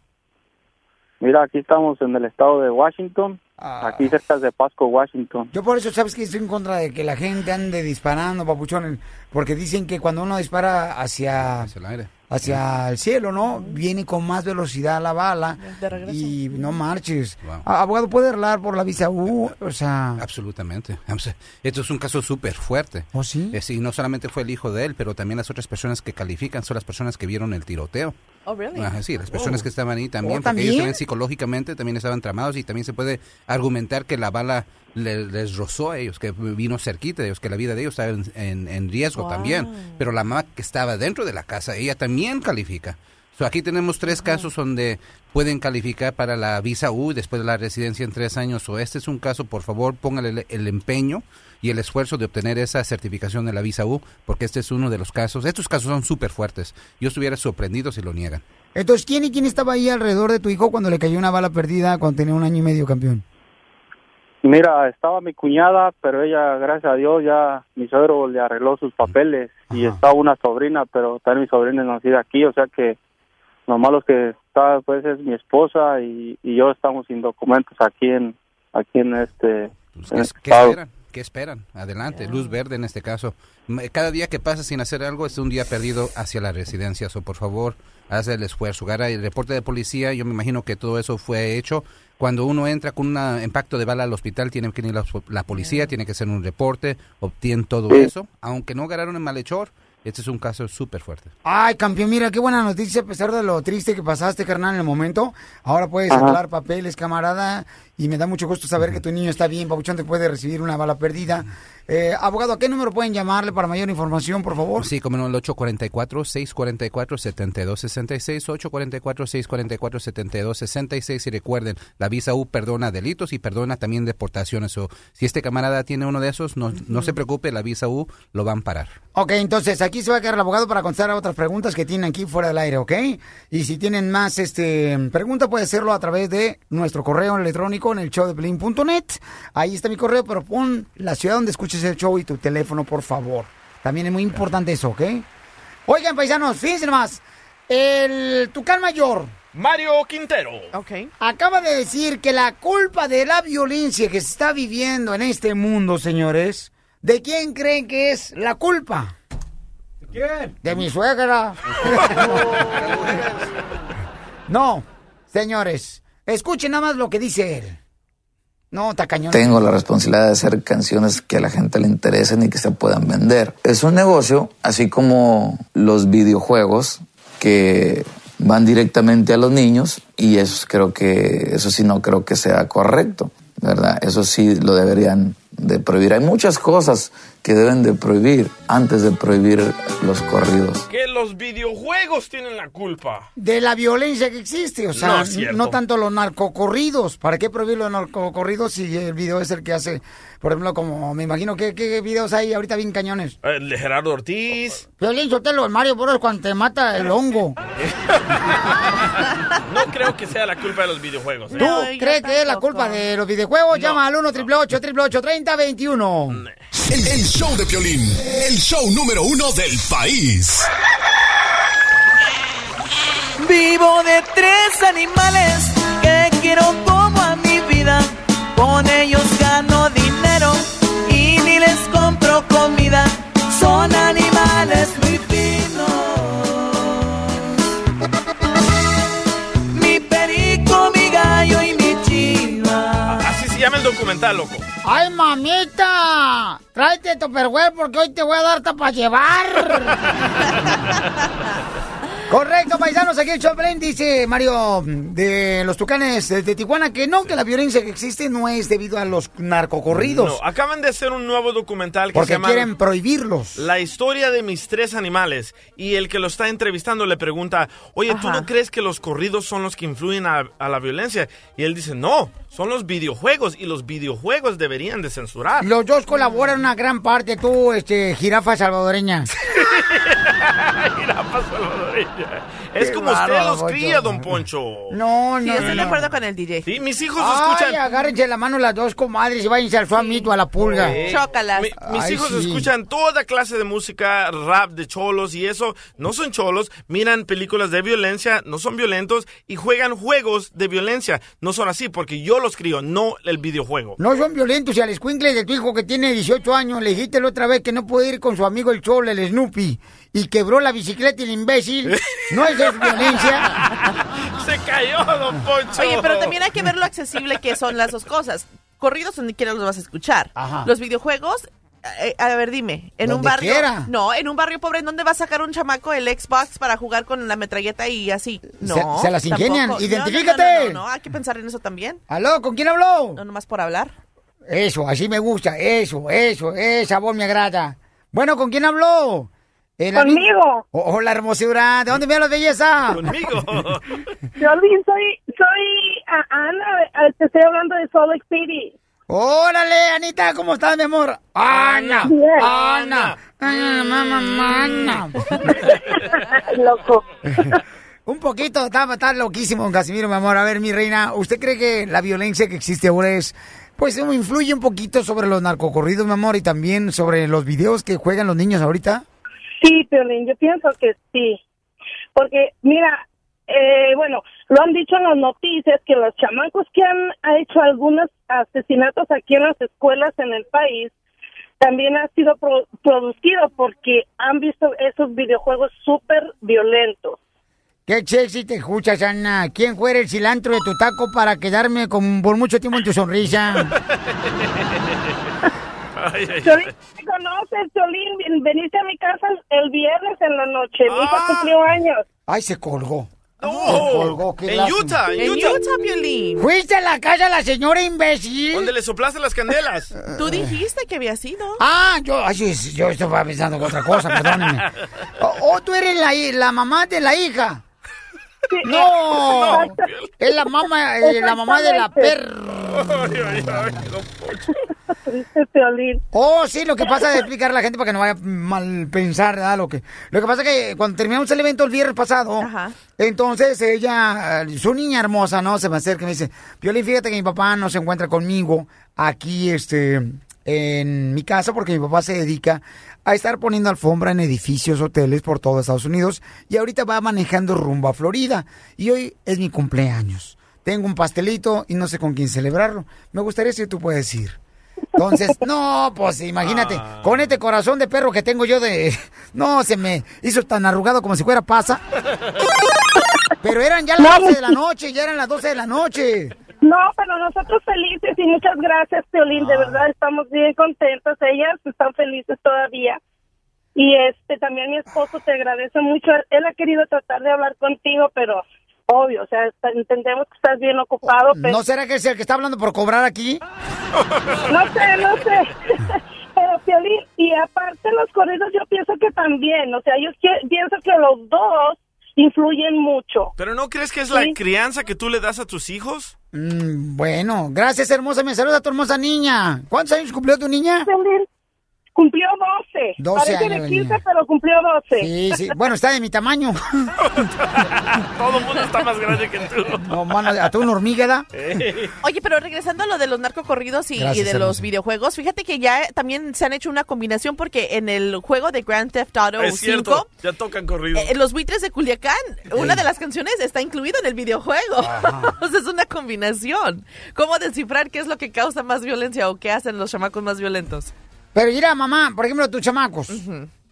Mira, aquí estamos en el estado de Washington, Ah. aquí cerca de Pasco, Washington. Yo por eso, ¿sabes que Estoy en contra de que la gente ande disparando, papuchones. Porque dicen que cuando uno dispara hacia... el aire. Hacia el cielo, ¿no? Viene con más velocidad la bala. Y no marches. A- Abogado, ¿puede hablar por la visa U? O sea... Absolutamente. Esto es un caso súper fuerte. ¿Oh, sí? Es, y no solamente fue el hijo de él, pero también las otras personas que califican son las personas que vieron el tiroteo. Oh, really? Sí, las personas Oh. que estaban ahí también, Oh, porque ellos también psicológicamente también estaban tramados y también se puede argumentar que la bala le- les rozó a ellos, que vino cerquita de ellos, que la vida de ellos estaba en, en- en riesgo Wow. también. Pero la mamá que estaba dentro de la casa, ella también califica. So, aquí tenemos tres casos donde pueden calificar para la visa U después de la residencia en tres años. O este es un caso, por favor, póngale el, el empeño y el esfuerzo de obtener esa certificación de la visa U, porque este es uno de los casos. Estos casos son súper fuertes. Yo estuviera sorprendido si lo niegan. Entonces, ¿quién y quién estaba ahí alrededor de tu hijo cuando le cayó una bala perdida cuando tenía un año y medio, campeón? Mira, estaba mi cuñada, pero ella, gracias a Dios, ya mi suegro le arregló sus papeles y estaba una sobrina, pero también mi sobrina es nacida aquí, o sea que lo malo que está, pues es mi esposa y, y yo estamos sin documentos aquí en aquí en este, en este ¿Qué estado. esperan? ¿Qué esperan? Adelante, luz verde en este caso. Cada día que pasa sin hacer algo es un día perdido hacia la residencia. So, por favor, haz el esfuerzo. Agarra el reporte de policía. Yo me imagino que todo eso fue hecho. Cuando uno entra con un impacto de bala al hospital, tiene que ir la, la policía, tiene que hacer un reporte, obtienen todo Sí. eso. Aunque no agarraron el malhechor, este es un caso súper fuerte. Ay, campeón, mira, qué buena noticia, a pesar de lo triste que pasaste, carnal, en el momento. Ahora puedes Ajá. arreglar papeles, camarada, y me da mucho gusto saber que tu niño está bien, Papuchón, te puede recibir una bala perdida. Eh, abogado, ¿a qué número pueden llamarle para mayor información, por favor? Sí, como no, el 844-644-7266, 844-644-7266. Y recuerden, la visa U perdona delitos y perdona también deportaciones. O si este camarada tiene uno de esos, no, no se preocupe, la visa U lo va a amparar. Ok, entonces aquí se va a quedar el abogado para contestar a otras preguntas que tienen aquí fuera del aire, ¿ok? Y si tienen más este pregunta, puede hacerlo a través de nuestro correo electrónico en el show de Ahí está mi correo, pero pon la ciudad donde escuches el show y tu teléfono, por favor. También es muy importante eso, ¿ok? Oigan, paisanos, fíjense nomás. El Tucán Mayor. Mario Quintero. Acaba de decir que la culpa de la violencia que se está viviendo en este mundo, señores, ¿de quién creen que es la culpa? ¿De quién? De mi suegra. no, señores, escuchen nada más lo que dice él. No, está cañón. Tengo la responsabilidad de hacer canciones que a la gente le interesen y que se puedan vender. Es un negocio, así como los videojuegos que van directamente a los niños y eso creo que eso sí no creo que sea correcto, ¿verdad? Eso sí lo deberían de prohibir. Hay muchas cosas que deben de prohibir antes de prohibir los corridos. Que los videojuegos tienen la culpa. De la violencia que existe, o sea, No no, tanto los narcocorridos. ¿Para qué prohibir los narcocorridos si el video es el que hace, por ejemplo, como me imagino, ¿qué, qué videos hay ahorita bien cañones? El de Gerardo Ortiz. Violín Sotelo, Mario Bros cuando te mata el hongo. No creo que sea la culpa de los videojuegos. ¿eh? ¿Tú crees que es la culpa de los videojuegos? Llama al 1 888 3021 El, el show de Piolín, el show número uno del país. Vivo de tres animales que quiero como a mi vida. Con ellos gano dinero y ni les compro comida. Son animales loco. ¡Ay, mamita! Tráete Tupperware porque hoy te voy a dar tapa llevar. Correcto, paisanos, aquí el Choplin dice Mario de los Tucanes de, de Tijuana que no, que la violencia que existe no es debido a los narcocorridos. No, acaban de hacer un nuevo documental que porque se llama quieren prohibirlos. La historia de mis tres animales. Y el que lo está entrevistando le pregunta, oye, ¿tú no crees que los corridos son los que influyen a, a la violencia? Y él dice, no, son los videojuegos y los videojuegos deberían de censurar. Los dos colaboran una gran parte, tú, este, jirafa salvadoreña. Jirafa salvadoreña. Es Qué como usted los cría, don Poncho. No, Sí, no, estoy de no. acuerdo con el DJ. Sí, mis hijos Ay, escuchan... agárrense la mano las dos comadres y váyanse al suamito a la pulga. Eh, mi- mis Ay, hijos sí. escuchan toda clase de música, rap de cholos y eso. No son cholos, miran películas de violencia, no son violentos y juegan juegos de violencia. No son así porque yo los crío, no el videojuego. No son violentos y al escuincle de tu hijo que tiene 18 años le dijiste la otra vez que no puede ir con su amigo el Cholo, el Snoopy, y quebró la bicicleta el imbécil. ¿No es violencia? Se cayó, don Poncho. Oye, pero también hay que ver lo accesible que son las dos cosas. Corridos donde quiera los vas a escuchar. Los videojuegos, eh, a ver, dime, en un Donde barrio. quiera. No, en un barrio pobre, ¿en dónde va a sacar un chamaco el Xbox para jugar con la metralleta y así? No. Se- se las ingenian. tampoco. No, Identifícate. No, no, no, no, hay que pensar en eso también. ¿Aló? ¿Con quién habló? No nomás por hablar. Eso, así me gusta. Eso, eso, esa voz me agrada. Bueno, ¿con quién habló? La- Conmigo. Oh, hola, hermosura. ¿De dónde me hablas, belleza? Conmigo. Jorvin, soy, soy a- Ana, te estoy hablando de Salt Lake City. Órale, Anita, ¿cómo estás, mi amor? Ana. Ana, Ana, mamá, Ana. Loco. Un poquito, está, está loquísimo, Casimiro, mi amor. A ver, mi reina, ¿usted cree que la violencia que existe ahora es, pues, influye un poquito sobre los narcocorridos, mi amor, y también sobre los videos que juegan los niños ahorita? Sí, Piolín, yo pienso que sí. Porque, mira, eh, bueno, lo han dicho en las noticias que los chamacos que han ha hecho algunos asesinatos aquí en las escuelas en el país también ha sido pro- producido porque han visto esos videojuegos súper violentos. Qué sexy te escuchas, Ana. ¿Quién fuera el cilantro de tu taco para quedarme con, por mucho tiempo en tu sonrisa? Piolín, ¿me conoces? Ven- Veniste a mi casa el viernes en la noche. Mi hija cumplió años. Ay, se colgó. No, en lástima. Utah, en En Utah. Utah, Piolín. ¿Fuiste a la casa de la señora imbécil? Donde le soplaste las candelas. Tú dijiste que había sido. Ah, yo, ay, yo, yo estaba pensando en otra cosa, perdónenme. Oh, oh, tú eres la, la mamá de la hija. No, es la mamá, eh, la mamá de la perra. Oh, sí, lo que pasa es explicar a la gente para que no vaya a mal pensar, ¿verdad? Lo que, lo que pasa es que cuando terminamos el evento el viernes pasado, entonces ella, eh, su niña hermosa, ¿no? Se me acerca y me dice, Piolín, fíjate que mi papá no se encuentra conmigo aquí, este, en mi casa porque mi papá se dedica a estar poniendo alfombra en edificios, hoteles por todo Estados Unidos y ahorita va manejando rumbo a Florida y hoy es mi cumpleaños. Tengo un pastelito y no sé con quién celebrarlo. Me gustaría si tú puedes ir. Entonces, no, pues imagínate, con este corazón de perro que tengo yo de... No, se me hizo tan arrugado como si fuera pasa. Pero eran ya las 12 de la noche, ya eran las 12 de la noche. No, pero nosotros felices y muchas gracias, Piolín. De verdad estamos bien contentos. Ellas están felices todavía. Y este también mi esposo te agradece mucho. Él ha querido tratar de hablar contigo, pero obvio, o sea, está- entendemos que estás bien ocupado. Pero, ¿No será que es el que está hablando por cobrar aquí? No sé, no sé. Pero Piolín, y aparte los corridos yo pienso que también, o sea, yo pienso que los dos influyen mucho. ¿Pero no crees que es la crianza que tú le das a tus hijos? Mm, bueno, gracias, hermosa. Me saluda tu hermosa niña. ¿Cuántos años cumplió tu niña? Cumplió 12. 12 Parece años de la 15, niña. pero cumplió 12. Sí, sí. Bueno, está de mi tamaño. Todo el mundo está más grande que tú. No, mano, a tú una hormiga, ¿da? Oye, pero regresando a lo de los narcocorridos y, Gracias, y de hermosa. los videojuegos, fíjate que ya también se han hecho una combinación porque en el juego de Grand Theft Auto Es 5, cierto, ya tocan corrido. eh, los buitres de Culiacán, una de las canciones está incluida en el videojuego. o sea, es una combinación. ¿Cómo descifrar qué es lo que causa más violencia o qué hacen los chamacos más violentos? Pero mira, mamá, por ejemplo, tus chamacos.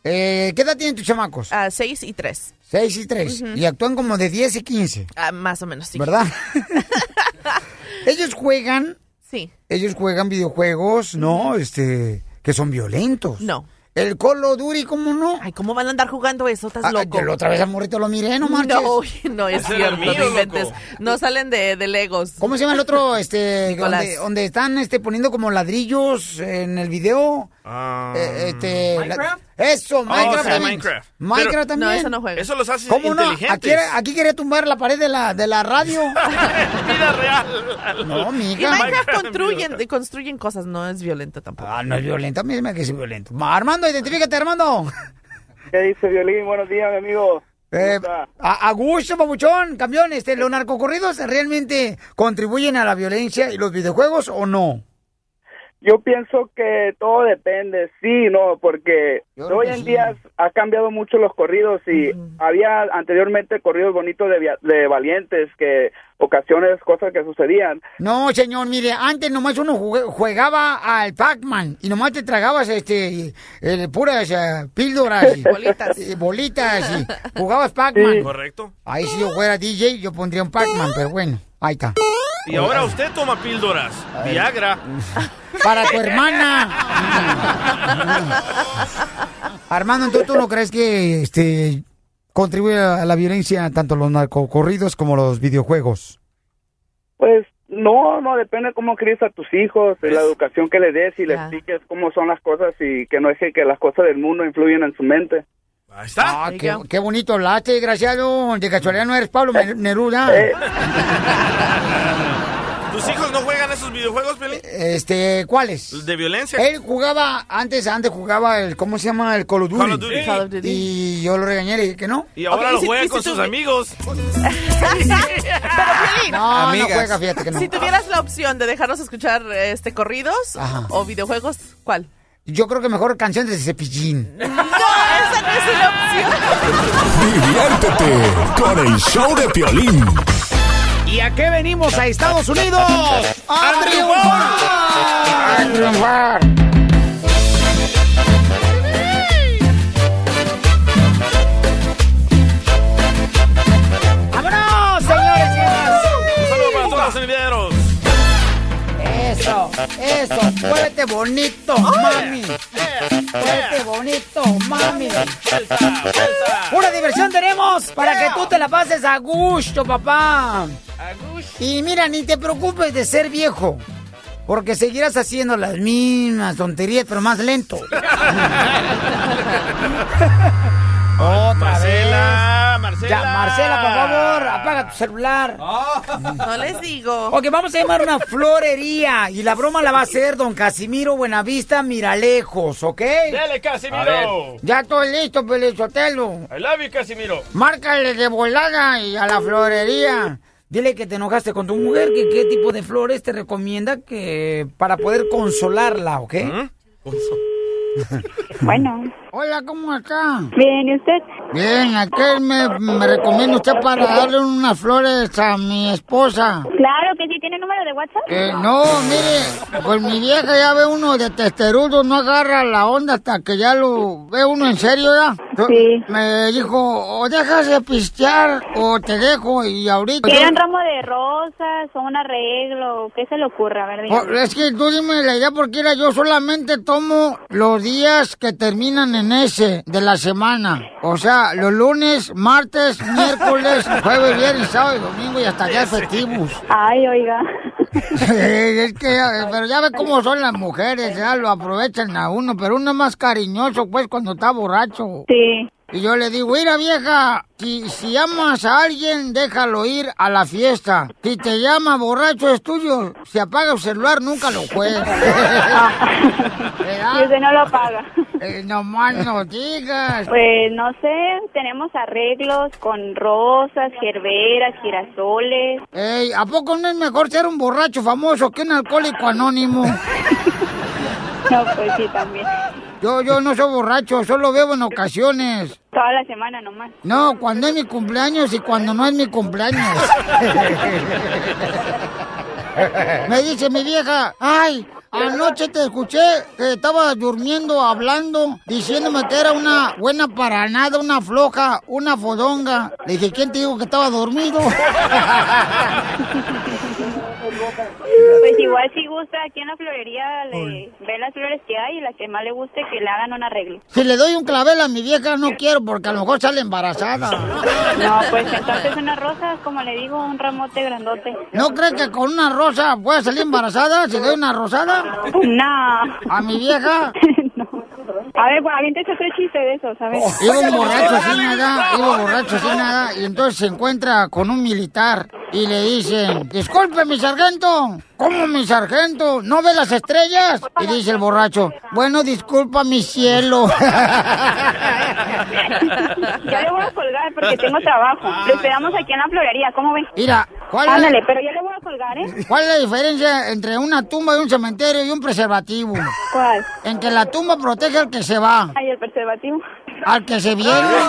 eh, ¿Qué edad tienen tus chamacos? Ah, seis y tres. Seis y tres. Y actúan como de 10 y 15. Ah, más o menos, sí. ¿Verdad? ellos juegan. Sí. Ellos juegan videojuegos, ¿no? Este. Que son violentos. No. El Colo Duri, ¿cómo no? Ay, ¿cómo van a andar jugando eso? Estás Ah, loco. yo la otra vez al morrito lo miré, no marches. No, no es Ese era el cierto, mío, no inventes. loco. No salen de, de Legos. ¿Cómo se llama el otro, este, donde, donde están este, poniendo como ladrillos en el video? Eh, este, la- eso, Minecraft. Sí, también. Minecraft. Minecraft Pero- también. No, eso no juega. Eso los hace ¿Cómo no? inteligentes. Aquí, aquí quería tumbar la pared de la, de la radio. Vida real. No, Y mija. Minecraft construyen, construyen cosas, no es violento tampoco. Ah, no es violento, a mí se me hace que es violento. Ma, Armando, identifícate, Armando. ¿Qué dice Violín? Buenos días, mi amigo. Eh, a, a gusto, babuchón, campeón, este, ¿los narcocorridos realmente contribuyen a la violencia y los videojuegos o no? Yo pienso que todo depende, sí, no, porque hoy en sí. día ha cambiado mucho los corridos y había anteriormente corridos bonitos de, de valientes que ocasiones cosas que sucedían. No, señor, mire, antes nomás uno jugaba al Pac-Man y nomás te tragabas este eh, puras eh, píldoras y Bolitas. y bolitas y jugabas Pac-Man. Correcto. Ahí si yo fuera DJ yo pondría un Pac-Man, pero bueno, ahí está. Y ahora usted toma píldoras. Viagra. Para tu hermana. Armando, entonces tú no crees que este contribuye a la violencia tanto los narcocorridos como los videojuegos? Pues no, no, depende cómo críes a tus hijos, de la educación que le des y le Ya. expliques cómo son las cosas y que no deje que las cosas del mundo influyan en su mente. Ahí está. Ah, qué, qué bonito hablaste, desgraciado. De casualidad no eres Pablo Eh, Neruda. ¿Tus hijos no juegan esos videojuegos, Pelín? Este, ¿cuáles? De violencia. Él jugaba, antes, antes jugaba el, ¿cómo se llama? El Call of Duty. Call of Duty. Call of Duty. Y yo lo regañé, le dije que no. Y ahora Ok, lo si- si con sus tú- amigos. Pero, Piolín, No, Amigas. no juega, fíjate que no. si tuvieras la opción de dejarnos escuchar este corridos Ajá. o videojuegos, ¿cuál? Yo creo que mejor canción de Cepillín. No, esa no es una opción. Diviértete con el show de Piolín. ¿Y a qué venimos a Estados Unidos? ¡A triunfar! ¡A triunfar! Eso, muévete bonito, mami. Muévete bonito, mami. Pura diversión tenemos para que tú te la pases a gusto, papá. Y mira, ni te preocupes de ser viejo. Porque seguirás haciendo las mismas tonterías, pero más lento. Otra Marcela, vez. Marcela. Ya, Marcela, por favor, apaga tu celular. No les digo. Ok, vamos a llamar una florería y la broma la va a hacer don Casimiro Buenavista Miralejos, ¿ok? Dale, Casimiro. Ya estoy listo, Pelizotelo. I love you, Casimiro. Márcale de volada y a la florería. Dile que te enojaste con tu mujer, que qué tipo de flores te recomienda que para poder consolarla, ¿ok? Bueno. Hola, ¿cómo está? Bien, ¿y usted? Bien, aquí me, me recomienda usted para darle unas flores a mi esposa. Claro que sí, ¿tiene número de WhatsApp? Eh, no, mire, pues mi vieja ya ve uno de testerudo, no agarra la onda hasta que ya lo ve uno en serio ya. Sí. Me dijo, o dejas de pistear o te dejo y ahorita... ¿Quiere un ramo de rosas o un arreglo? ¿Qué se le ocurre? A ver, Oh, dígame. es que tú dime la idea porque era yo solamente tomo los días que terminan en ese de la semana. O sea, los lunes, martes, miércoles, jueves, viernes, sábado y domingo y hasta días festivos. Ay, oiga. es que, pero ya ve cómo son las mujeres, ya lo aprovechan a uno, pero uno es más cariñoso, pues, cuando está borracho. Sí. Y yo le digo, mira vieja, si, si amas a alguien, déjalo ir a la fiesta. Si te llama borracho es tuyo, si apaga el celular, nunca lo juegues. Y usted no lo paga. Eh, no más no digas. Pues no sé, tenemos arreglos con rosas, gerberas, girasoles. Ey, ¿a poco no es mejor ser un borracho famoso que un alcohólico anónimo? No, pues sí, también. Yo, yo no soy borracho, solo bebo en ocasiones. Toda la semana nomás. No, cuando es mi cumpleaños y cuando no es mi cumpleaños. Me dice mi vieja, ay, anoche te escuché que estabas durmiendo, hablando, diciéndome que era una buena para nada, una floja, una fodonga. Le dije, ¿quién te dijo que estaba dormido? Pues igual si gusta, aquí en la florería le ve las flores que hay y las que más le guste que le hagan un arreglo. Si le doy un clavel a mi vieja, no quiero porque a lo mejor sale embarazada. No, pues entonces una rosa, como le digo, un ramote grandote. ¿No crees que con una rosa puede salir embarazada si doy una rosada? No. ¿A mi vieja? A ver, pues aviéntese otro chiste de esos, a ver. Iba un borracho sin nada, iba borracho sin nada, y entonces se encuentra con un militar y le dicen, disculpe mi sargento, ¿cómo mi sargento? ¿No ve las estrellas? Y dice el borracho, bueno, disculpa mi cielo. Ya le voy a colgar porque tengo trabajo. Lo esperamos aquí en la florería, ¿cómo ven? Mira, ¿cuál es- Ándale, pero ya le voy a colgar, ¿eh? ¿Cuál es la diferencia entre una tumba de un cementerio y un preservativo? ¿Cuál? En que la tumba protege al que se va, Ay, el preservativo. Al que se viene.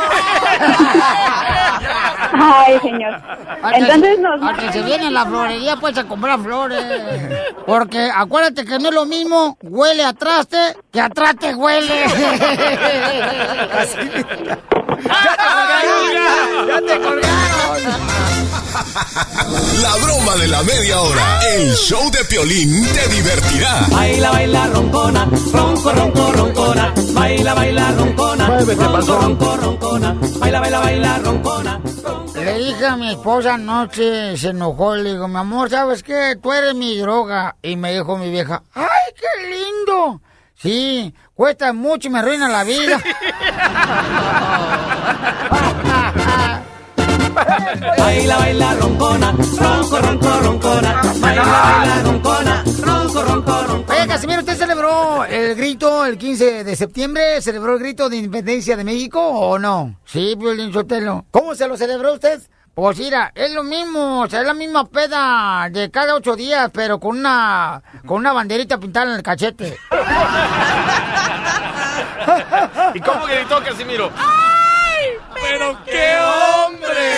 Ay, señor. Al que, Entonces nos... al que se viene a la florería pues a comprar flores. Porque acuérdate que no es lo mismo huele a traste que a traste huele. ¡Ya te colgaron! La broma de la media hora. El show de Piolín te divertirá. Baila, baila, roncona, ronco, ronco, roncona. Baila, baila, roncona, ronco, ronco, roncona. Baila, baila, baila, roncona. Le dije a mi esposa anoche, se enojó, le digo, mi amor, ¿sabes qué? Tú eres mi droga. Y me dijo mi vieja, ¡ay, qué lindo! Sí, cuesta mucho y me arruina la vida. Baila, baila, roncona, ronco, ronco, roncona. Baila, baila, roncona, ronco, ronco, roncona. Oye, Casimiro, ¿usted celebró el grito el 15 de septiembre? ¿Celebró el grito de independencia de México o no? Sí, Violín Sotelo. ¿Cómo se lo celebró usted? Pues mira, es lo mismo, o sea, es la misma peda de cada ocho días, pero con una, con una banderita pintada en el cachete. ¿Y cómo gritó Casimiro? ¡Pero qué hombre!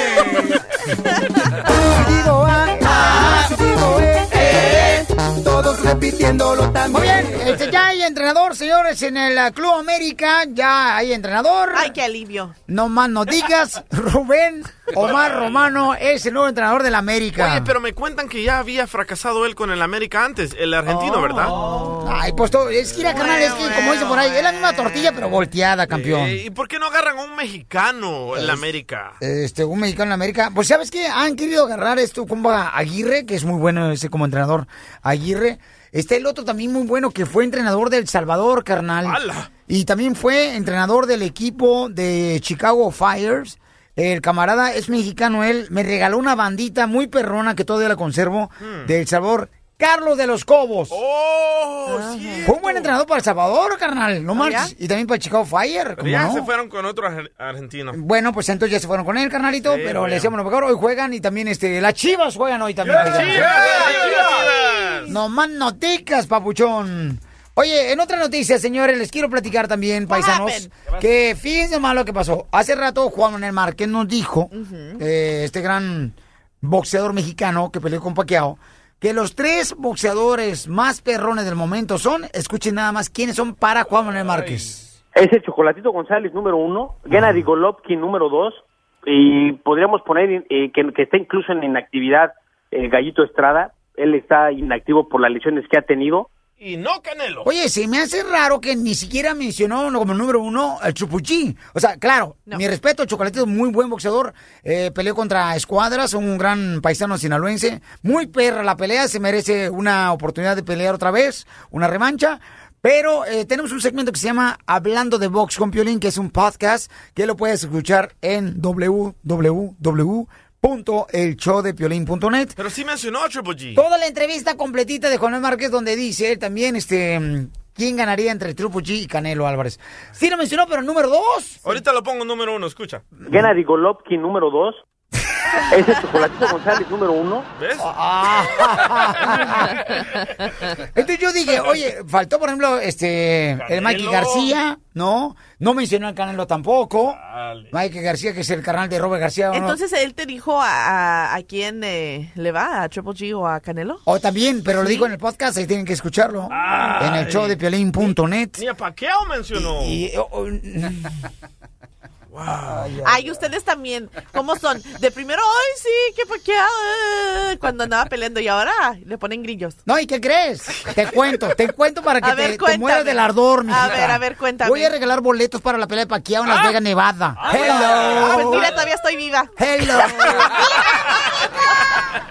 Todos repitiéndolo también. Muy bien, este, ya hay entrenador, señores, en el uh, Club América. Ya hay entrenador. Ay, qué alivio. No más no digas, Rubén Omar Romano es el nuevo entrenador del América. Oye, pero me cuentan que ya había fracasado él con el América antes, el argentino, ¿verdad? Ay, pues todo, es que ir a carnal, es que como dice por ahí, es la misma tortilla pero volteada, campeón. Eh, ¿Y por qué no agarran a un mexicano en la América? Este, un mexicano en América. Pues, ¿sabes qué? Han querido agarrar esto como a Aguirre, que es muy bueno ese como entrenador. Aguirre. Está el otro también muy bueno, que fue entrenador del Salvador, carnal. Y también fue entrenador del equipo de Chicago Fires. El camarada es mexicano, él me regaló una bandita muy perrona que todavía la conservo, de El Salvador. Carlos de los Cobos. ¡Oh! Fue un buen entrenador para El Salvador, carnal. No marches. Y también para Chicago Fire. Pero ¿cómo ya no? se fueron con otro ar- argentino. Bueno, pues entonces ya se fueron con él, carnalito, Sí, pero bueno. le decíamos lo mejor. Hoy juegan y también este, las chivas juegan hoy también. ¡Chivas! oigan. ¡Chivas! No más noticas, papuchón. Oye, en otra noticia, señores, les quiero platicar también, paisanos, que fíjense más lo que pasó. Hace rato Juan Manuel Márquez nos dijo, eh, este gran boxeador mexicano que peleó con Paquiao, que los tres boxeadores más perrones del momento son, escuchen nada más, quiénes son para Juan Manuel Márquez. Es el Chocolatito González número uno, Gennady Golovkin número dos, y podríamos poner eh, que, que está incluso en inactividad el Gallito Estrada. Él está inactivo por las lesiones que ha tenido. Y no Canelo. Oye, se me hace raro que ni siquiera mencionó como número uno al Chupuchí. O sea, claro, mi respeto, Chocolatito, muy buen boxeador. Eh, peleó contra Escuadras, un gran paisano sinaloense. Muy perra la pelea, se merece una oportunidad de pelear otra vez, una revancha. Pero eh, tenemos un segmento que se llama Hablando de Box con Piolín, que es un podcast que lo puedes escuchar en www.elshowdepiolín.net. Pero sí mencionó a Triple G. Toda la entrevista completita de Juan Luis Márquez donde dice él también este quién ganaría entre Triple G y Canelo Álvarez. Sí lo mencionó, pero número dos. Ahorita lo pongo número uno, escucha. Gennady Golovkin número dos. Ese Chocolatito González número uno. ¿Ves? Entonces yo dije, oye, faltó por ejemplo este el Mikey. García, ¿no? No mencionó al Canelo tampoco. Mikey García, que es el carnal de Robert García. ¿o no? Entonces, ¿él te dijo a, a, a quién eh, le va? ¿A Triple G o a Canelo? O también, pero lo dijo en el podcast, ahí tienen que escucharlo. En el show de piolín.net. Ni a Pacquiao mencionó. Y, oh, oh, Ay, ustedes también, ¿cómo son? De primero, ay, sí, que paqueado, eh", cuando andaba peleando y ahora le ponen grillos. No, ¿y qué crees? Te cuento, te cuento para que ver, te, te mueras del ardor, mijita. A ver, a ver, cuéntame. Voy a regalar boletos para la pelea de Pacquiao en Las Vegas, Nevada. Ah, Hello. pues mira, todavía estoy viva. Hello.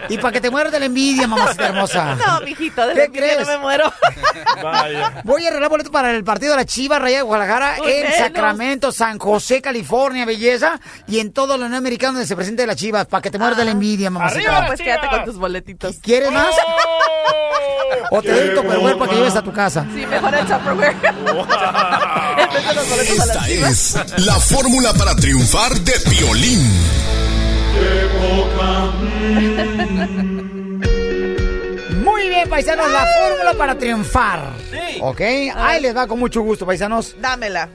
Y para que te mueras de la envidia, mamacita hermosa. No, mijito, de ¿Qué la envidia crees? no me muero. Voy a regalar boletos para el partido de la Chivas Raya de Guadalajara en menos. Sacramento, San José, California, belleza. Y en todo lo americano donde se presente la Chivas, para que te mueras de la envidia, mamacita. pues quédate con tus boletitos. ¿Quieres más? O te doy tu Tupperware para que lleves a tu casa. Sí, mejor el los las Esta es la fórmula para triunfar de Piolín. Muy bien, paisanos, la fórmula para triunfar. ¿Ok? Ahí les va con mucho gusto, paisanos. Dámela.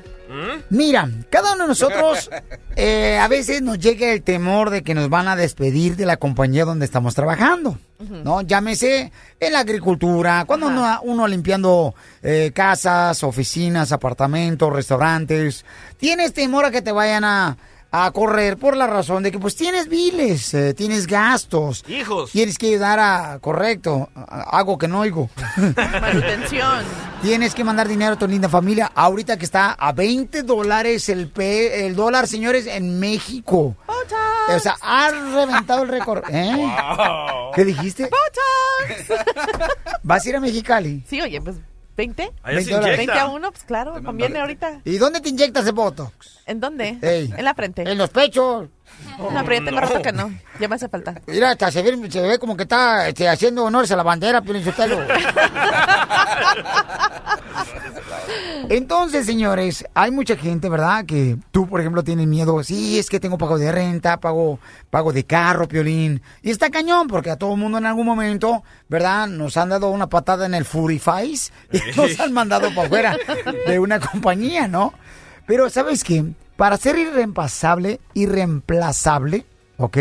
Mira, cada uno de nosotros eh, a veces nos llega el temor de que nos van a despedir de la compañía donde estamos trabajando. ¿No? Llámese en la agricultura, cuando uno, uno limpiando eh, casas, oficinas, apartamentos, restaurantes. Tienes temor a que te vayan a, a correr por la razón de que pues tienes biles, eh, tienes gastos. Hijos. Tienes que ayudar a, correcto, a- algo que no oigo. Manutención. Tienes que mandar dinero a tu linda familia. Ahorita que está a 20 dólares el, el dólar, señores, en México. O sea, ha reventado el récord. ¿Eh? ¿Qué dijiste? ¿Vas a ir a Mexicali? Sí, oye, pues, ¿20? Allá se inyecta. 20 a 1, pues claro, conviene ahorita. ¿Y dónde te inyectas el Botox? ¿En dónde? Ey. En la frente. En los pechos. No, pero ya tengo rato que no. Ya me hace falta. Mira, hasta se ve, se ve como que está este, haciendo honores a la bandera, Piolín Sotelo. Entonces, señores, hay mucha gente, ¿verdad? Que tú, por ejemplo, tienes miedo. Sí, es que tengo pago de renta, pago, pago de carro, Piolín. Y está cañón, porque a todo el mundo en algún momento, ¿verdad? Nos han dado una patada en el Furifice y nos han mandado para afuera de una compañía, ¿no? Pero, ¿sabes qué? Para ser irreemplazable, irreemplazable, ¿ok?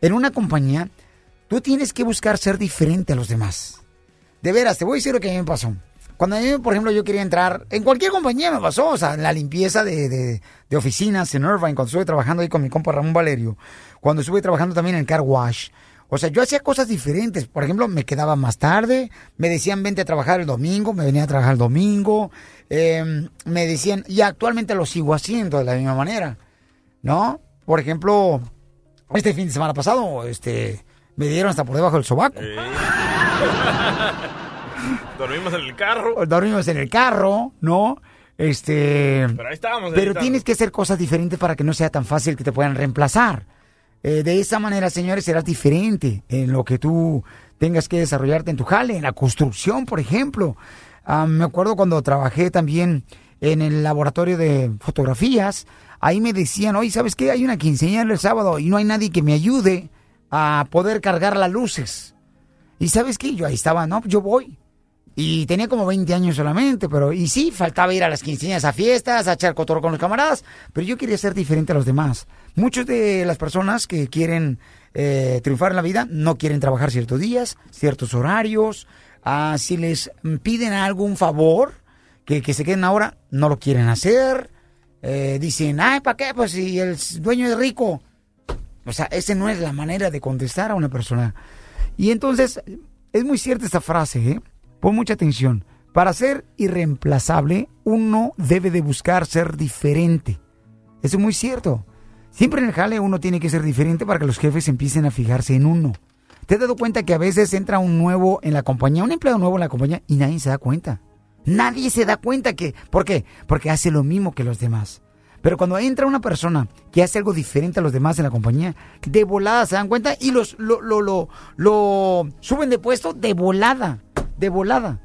En una compañía, tú tienes que buscar ser diferente a los demás. De veras, te voy a decir lo que a mí me pasó. Cuando mí, por ejemplo, yo quería entrar, en cualquier compañía me pasó, o sea, en la limpieza de, de- oficinas en Irvine, cuando estuve trabajando ahí con mi compa Ramón Valerio, cuando estuve trabajando también en el car wash. O sea, yo hacía cosas diferentes. Por ejemplo, me quedaba más tarde, me decían vente a trabajar el domingo, me venía a trabajar el domingo, eh, me decían, y actualmente lo sigo haciendo de la misma manera, ¿no? Por ejemplo, este fin de semana pasado, este, me dieron hasta por debajo del sobaco. Dormimos en el carro. dormimos en el carro, ¿no? Este. Pero ahí estábamos. Pero tienes que hacer cosas diferentes para que no sea tan fácil que te puedan reemplazar. Eh, de esa manera, señores, serás diferente en lo que tú tengas que desarrollarte en tu jale, en la construcción, por ejemplo. Ah, me acuerdo cuando trabajé también en el laboratorio de fotografías, ahí me decían, oye, ¿sabes qué? Hay una quinceañera el sábado y no hay nadie que me ayude a poder cargar las luces. Y ¿sabes qué? Yo ahí estaba, no, yo voy. Y tenía como 20 años solamente, pero y sí, faltaba ir a las quinceañeras, a fiestas, a echar cotorro con los camaradas, pero yo quería ser diferente a los demás. Muchos de las personas que quieren eh, triunfar en la vida no quieren trabajar ciertos días, ciertos horarios. Ah, si les piden algún favor, que, que se queden ahora, no lo quieren hacer. Eh, dicen, ay, ¿para qué? Pues si el dueño es rico. O sea, esa no es la manera de contestar a una persona. Y entonces, es muy cierta esta frase, ¿eh? Pon mucha atención. Para ser irreemplazable, uno debe de buscar ser diferente. Eso es muy cierto. Siempre en el jale uno tiene que ser diferente para que los jefes empiecen a fijarse en uno. ¿Te has dado cuenta que a veces entra un nuevo en la compañía, un empleado nuevo en la compañía y nadie se da cuenta? Nadie se da cuenta que... ¿Por qué? Porque hace lo mismo que los demás. Pero cuando entra una persona que hace algo diferente a los demás en la compañía, de volada se dan cuenta y los lo, lo, lo, lo suben de puesto de volada, de volada.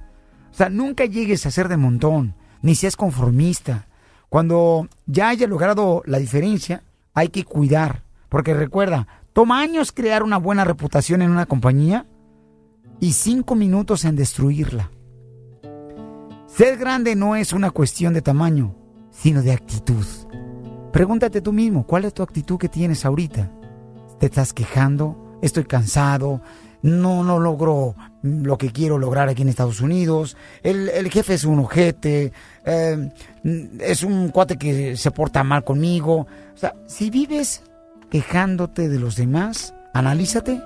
O sea, nunca llegues a ser de montón, ni seas conformista. Cuando ya hayas logrado la diferencia, hay que cuidar. Porque recuerda, toma años crear una buena reputación en una compañía y cinco minutos en destruirla. Ser grande no es una cuestión de tamaño, sino de actitud. Pregúntate tú mismo, ¿cuál es tu actitud que tienes ahorita? ¿Te estás quejando? ¿Estoy cansado? No, no logro lo que quiero lograr aquí en Estados Unidos. El, el jefe es un ojete. eh, es un cuate que se porta mal conmigo. O sea, si vives quejándote de los demás, analízate.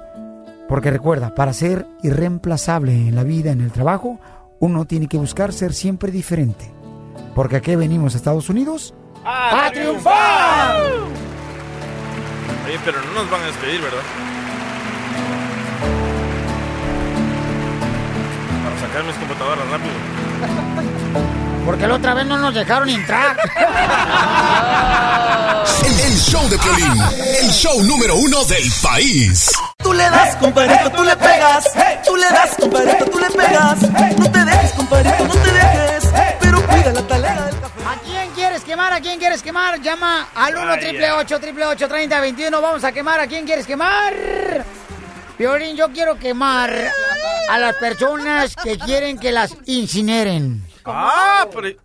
Porque recuerda, para ser irreemplazable en la vida, en el trabajo, uno tiene que buscar ser siempre diferente. Porque aquí venimos a Estados Unidos ¡A, triunfar! Oye, pero no nos van a despedir, ¿verdad? Sacar mis computadoras rápido. Porque la otra vez no nos dejaron entrar. El, el show de Piolín, el show número uno del país. Tú le das, compadrito, tú le pegas. Tú le das, compadrito, tú le pegas. No te dejes, compadrito, no te dejes. Pero cuida la talega del café. ¿A quién quieres quemar? ¿A quién quieres quemar? Llama al 1 triple 8 triple 8 30 21. Vamos a quemar. ¿A quién quieres quemar? Violín, yo quiero quemar a las personas que quieren que las incineren. Ah, pero...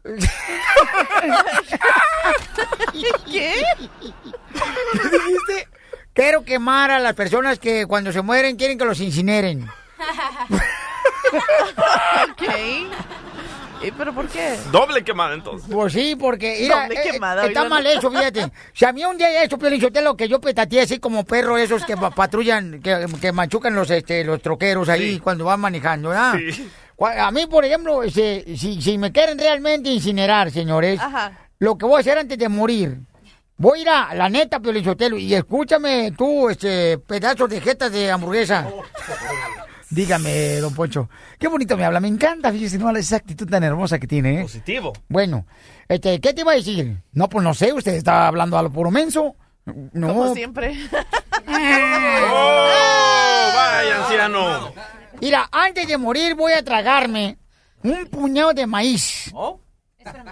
¿Qué? ¿Qué dijiste? Quiero quemar a las personas que cuando se mueren quieren que los incineren. ok. ¿Y pero por qué? Doble quemada entonces. Pues sí, porque mira, Doble eh, quemada, está oigan. mal hecho, fíjate. Si a mí un día hecho, Piolín lo que yo petateé así como perro esos que pa- patrullan, que, que machucan los este los troqueros ahí cuando van manejando, ¿verdad? Cua- A mí, por ejemplo, si, si, si me quieren realmente incinerar, señores, Ajá. lo que voy a hacer antes de morir, voy a ir a la neta, Piolín Sotelo, y escúchame tú, este, pedazos de jetas de hamburguesa. Dígame, don Poncho. Qué bonito me habla, me encanta, fíjese, no, esa actitud tan hermosa que tiene, ¿eh? Positivo. Bueno, este, ¿qué te iba a decir? No, pues no sé, usted está hablando a lo puro menso. No. Como siempre. ¡Oh! ¡Vaya, anciano! Mira, antes de morir voy a tragarme un puñado de maíz.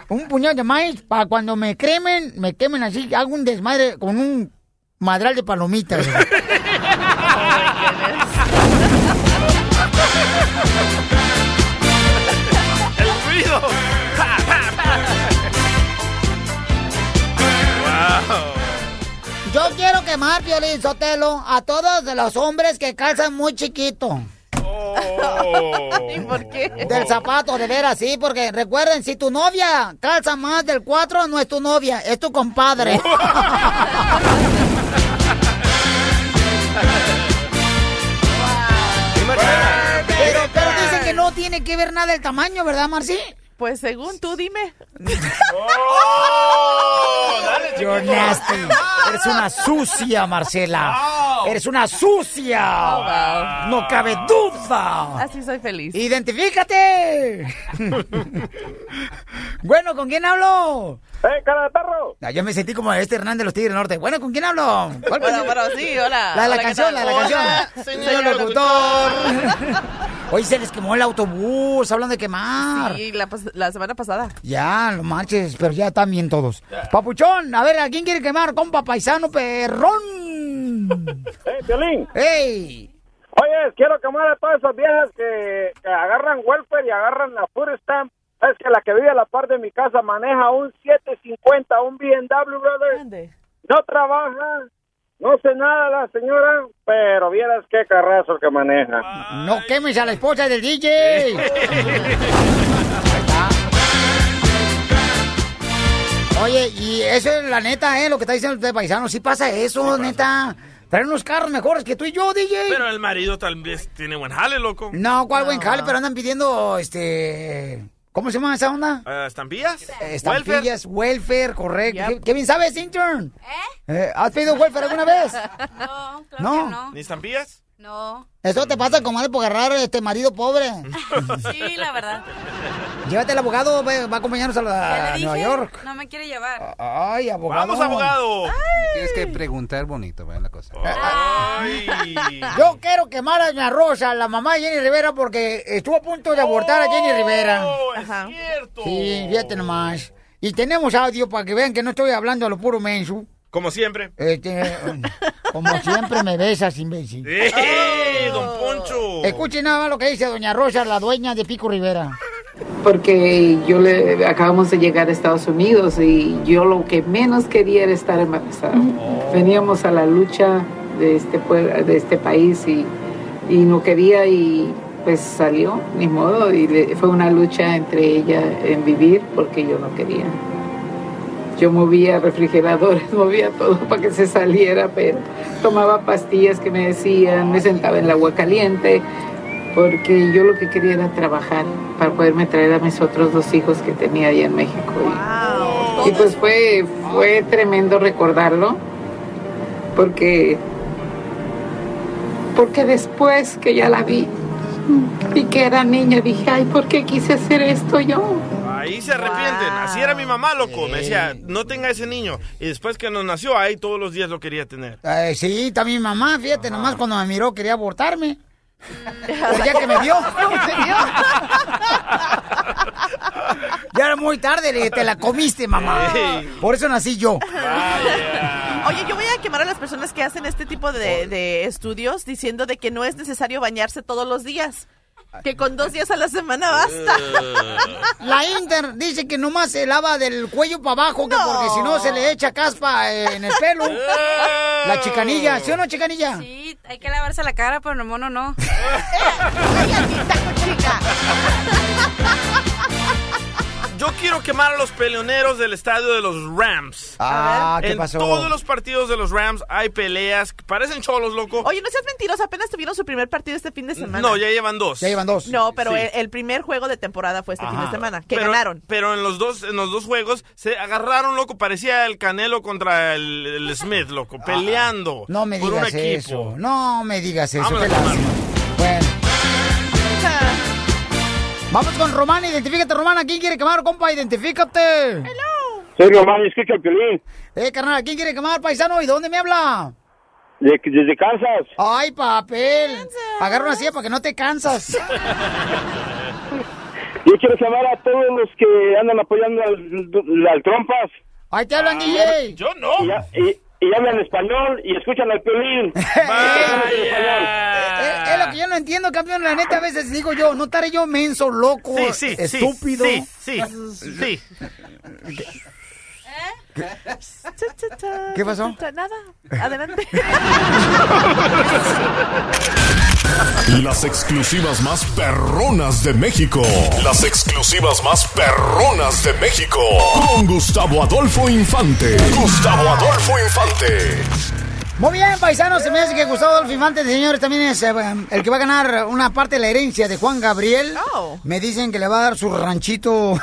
Un puñado de maíz para cuando me cremen, me quemen así, hago un desmadre con un madral de palomitas. ¡El ruido! ¡Wow! Yo quiero quemar, Piolín Sotelo, a todos los hombres que calzan muy chiquito. ¿Y por qué? Del zapato, de veras, sí, porque recuerden, si tu novia calza más del 4, no es tu novia, es tu compadre. no tiene que ver nada el tamaño, ¿verdad, Marci? Pues según tú, dime. You're nasty. Eres una sucia, Marcela. Eres una sucia. No cabe duda. Así soy feliz. ¡Identifícate! bueno, ¿con quién hablo? ¡Eh, cara de perro! Ah, Yo me sentí como este Hernández de los Tigres del Norte. Bueno, ¿con quién hablo? ¿Cuál Bueno, bueno, sí, hola. La de la Hola, ¿qué canción, la de la Hola, canción. señor locutor. Hoy se les quemó el autobús, hablando de quemar. Sí, la, semana pasada. Ya, no manches, pero ya están bien todos. Papuchón, a ver, ¿a quién quiere quemar? Compa paisano perrón. ¡Eh, Piolín! ¡Ey! Oye, quiero quemar a todas esas viejas que, que agarran welfare y agarran la food stamp. Es que la que vive a la par de mi casa maneja un 750, un BMW, brother. No trabaja, no sé nada la señora, pero vieras qué carrazo que maneja. No quemes a la esposa del DJ. Oye, y eso es la neta, ¿eh? Lo que está diciendo usted, paisano. Sí pasa eso, neta. Traen unos carros mejores que tú y yo, DJ. Pero el marido tal vez tiene buen jale, loco. No, ¿cuál buen jale? Pero andan pidiendo, este... ¿Cómo se llama esa onda? Eh, ¿Estampillas? Estampillas, welfare, correcto. ¿Qué, qué bien sabes, intern? ¿Eh? ¿Has pedido welfare alguna vez? No, claro No. que no. ¿Ni estampillas? No. Eso te pasa, comadre, por agarrar este marido pobre. Sí, la verdad. Llévate al abogado, va a acompañarnos a, la- Ya a le Nueva York. No me quiere llevar. Ay, abogado. ¡Vamos, abogado! Tienes que preguntar bonito, ¿verdad? La cosa. Yo quiero quemar a Doña Rosa, la mamá de Jenny Rivera, porque estuvo a punto de abortar a Jenny Rivera. Oh, es cierto. Sí, fíjate nomás. Y tenemos audio para que vean que no estoy hablando a lo puro menso. Como siempre. Este, como siempre me besas, imbécil. ¡Eh, don Poncho! Escuchen nada más lo que dice Doña Rosa, la dueña de Pico Rivera. Porque yo le acabamos de llegar a Estados Unidos y yo lo que menos quería era estar embarazada. Veníamos a la lucha de este pue- de este país y, y no quería y pues salió, ni modo, y le- fue una lucha entre ella en vivir porque yo no quería. Yo movía refrigeradores, movía todo para que se saliera, pero tomaba pastillas que me decían, me sentaba en el agua caliente, porque yo lo que quería era trabajar para poderme traer a mis otros dos hijos que tenía allá en México. Y, y pues fue, fue tremendo recordarlo, porque, porque después que ya la vi y que era niña, dije, ay, ¿por qué quise hacer esto yo? Ahí se arrepienten. Así era mi mamá, loco. Me decía, no tenga ese niño. Y después que nos nació, ahí todos los días lo quería tener. Eh, sí, también mi mamá, fíjate, nomás cuando me miró quería abortarme. Pues ya que me vio. ya era muy tarde, te la comiste, mamá. Por eso nací yo. Oye, yo voy a quemar a las personas que hacen este tipo de, de estudios diciendo de que no es necesario bañarse todos los días. Que con dos días a la semana basta. La Inter dice que nomás se lava del cuello para abajo, que porque si no se le echa caspa eh, en el pelo. La chicanilla, ¿sí o no, chicanilla? Sí, hay que lavarse la cara, pero no, mono no. Yo quiero quemar a los peleoneros del estadio de los Rams. Ah, ¿qué en pasó? todos los partidos de los Rams hay peleas. que Parecen cholos, loco. Oye, no seas mentiroso, apenas tuvieron su primer partido este fin de semana. No, ya llevan dos. Ya llevan dos. No, pero Sí. el, el primer juego de temporada fue este fin de semana, que pero, ganaron. Pero en los dos, en los dos juegos se agarraron, loco. Parecía el Canelo contra el, el Smith, loco, peleando. No me por un digas equipo. eso. No me digas eso. Vámonos, qué lástima. Bueno. Vamos con Román, identifícate, Román. ¿A quién quiere quemar, compa? Identifícate. Soy Román, escucha el piolín. Eh, carnal, ¿a quién quiere quemar, paisano? ¿Y de dónde me habla? De- desde Kansas. Ay, papel. Agarra una silla para que no te cansas. Yo quiero llamar a todos los que andan apoyando al, al Trompas. Ahí te hablan, DJ. Yo no. Y, ya- y- y hablan español y escuchan al piolín. Eh, es lo que yo no entiendo, campeón. La neta, a veces digo yo, no estaré yo menso, loco, Sí, sí, sí, estúpido. sí, sí, sí. ¿Qué pasó? Nada, adelante. Las exclusivas más perronas de México. Las exclusivas más perronas de México. Con Gustavo Adolfo Infante. Gustavo Adolfo Infante. Muy bien, paisanos, se me hace que Gustavo Adolfo Infante, señores, también es eh, el que va a ganar una parte de la herencia de Juan Gabriel. Me dicen que le va a dar su ranchito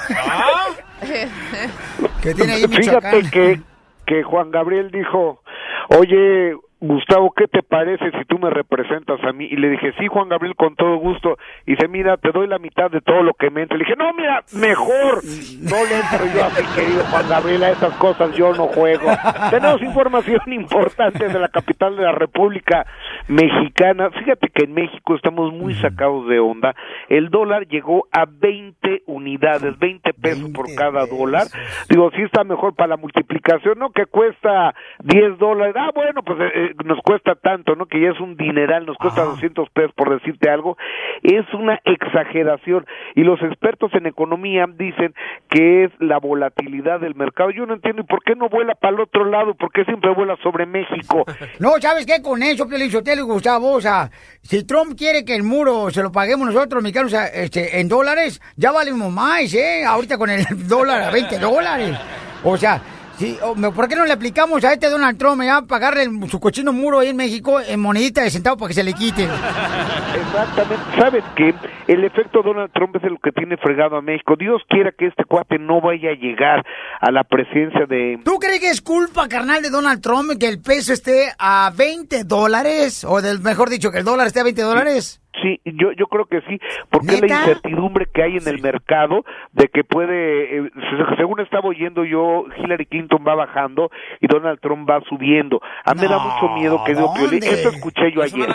que tiene ahí en Fíjate que, que Juan Gabriel dijo, oye, Gustavo, ¿qué te parece si tú me representas a mí? Y le dije, sí, Juan Gabriel, con todo gusto. Y dice, mira, te doy la mitad de todo lo que me entre. Le dije, no, mira, mejor. No le entro yo así, querido Juan Gabriel, a esas cosas yo no juego. Tenemos información importante de la capital de la República Mexicana. Fíjate que en México estamos muy sacados de onda. El dólar llegó a 20 unidades, 20 pesos por cada dólar. Digo, sí está mejor para la multiplicación, ¿no? Que cuesta 10 dólares. Ah, bueno, pues eh, eh, nos cuesta tanto, ¿no? Que ya es un dineral, nos cuesta 200 pesos por decirte algo. Es una exageración. Y los expertos en economía dicen que es la volatilidad del mercado. Yo no entiendo, ¿y por qué no vuela para el otro lado? ¿Por qué siempre vuela sobre México? No, ¿sabes qué? Con eso, Piolín Sotelo y Gustavo, o sea, si Trump quiere que el muro se lo paguemos nosotros, mexicanos, o sea, este, en dólares, ya valemos más, ¿eh? Ahorita con el dólar a 20 dólares. O sea, Sí, o me- ¿por qué no le aplicamos a este Donald Trump ya pagarle el- su cochino muro ahí en México en monedita de centavo para que se le quite? Exactamente. ¿Sabes qué? El efecto Donald Trump es el que tiene fregado a México. Dios quiera que este cuate no vaya a llegar a la presidencia de... ¿Tú crees que es culpa, carnal, de Donald Trump que el peso esté a 20 dólares? O del, mejor dicho, que el dólar esté a 20 dólares. Sí, yo, yo creo que sí, porque es la ¿Neta? incertidumbre que hay en el mercado de que puede, eh, se- según estaba oyendo yo, Hillary Clinton va bajando y Donald Trump va subiendo. A mí me da mucho miedo que digo, esto escuché yo ayer.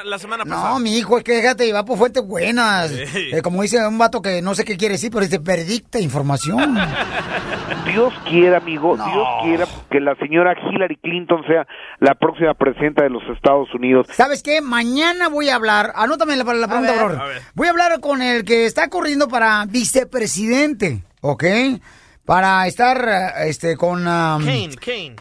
No, mi hijo, es que déjate llevar por fuentes buenas. Sí. Eh, como dice un vato que no sé qué quiere decir, pero dice, perdicta información. Dios quiera, amigo, Dios quiera que la señora Hillary Clinton sea la próxima presidenta de los Estados Unidos. ¿Sabes qué? Mañana voy a hablar, anótame la, la pregunta, ver. Aurora. A ver. Voy a hablar con el que está corriendo para vicepresidente, ¿ok? Para estar este, con, um, Kane, Kane.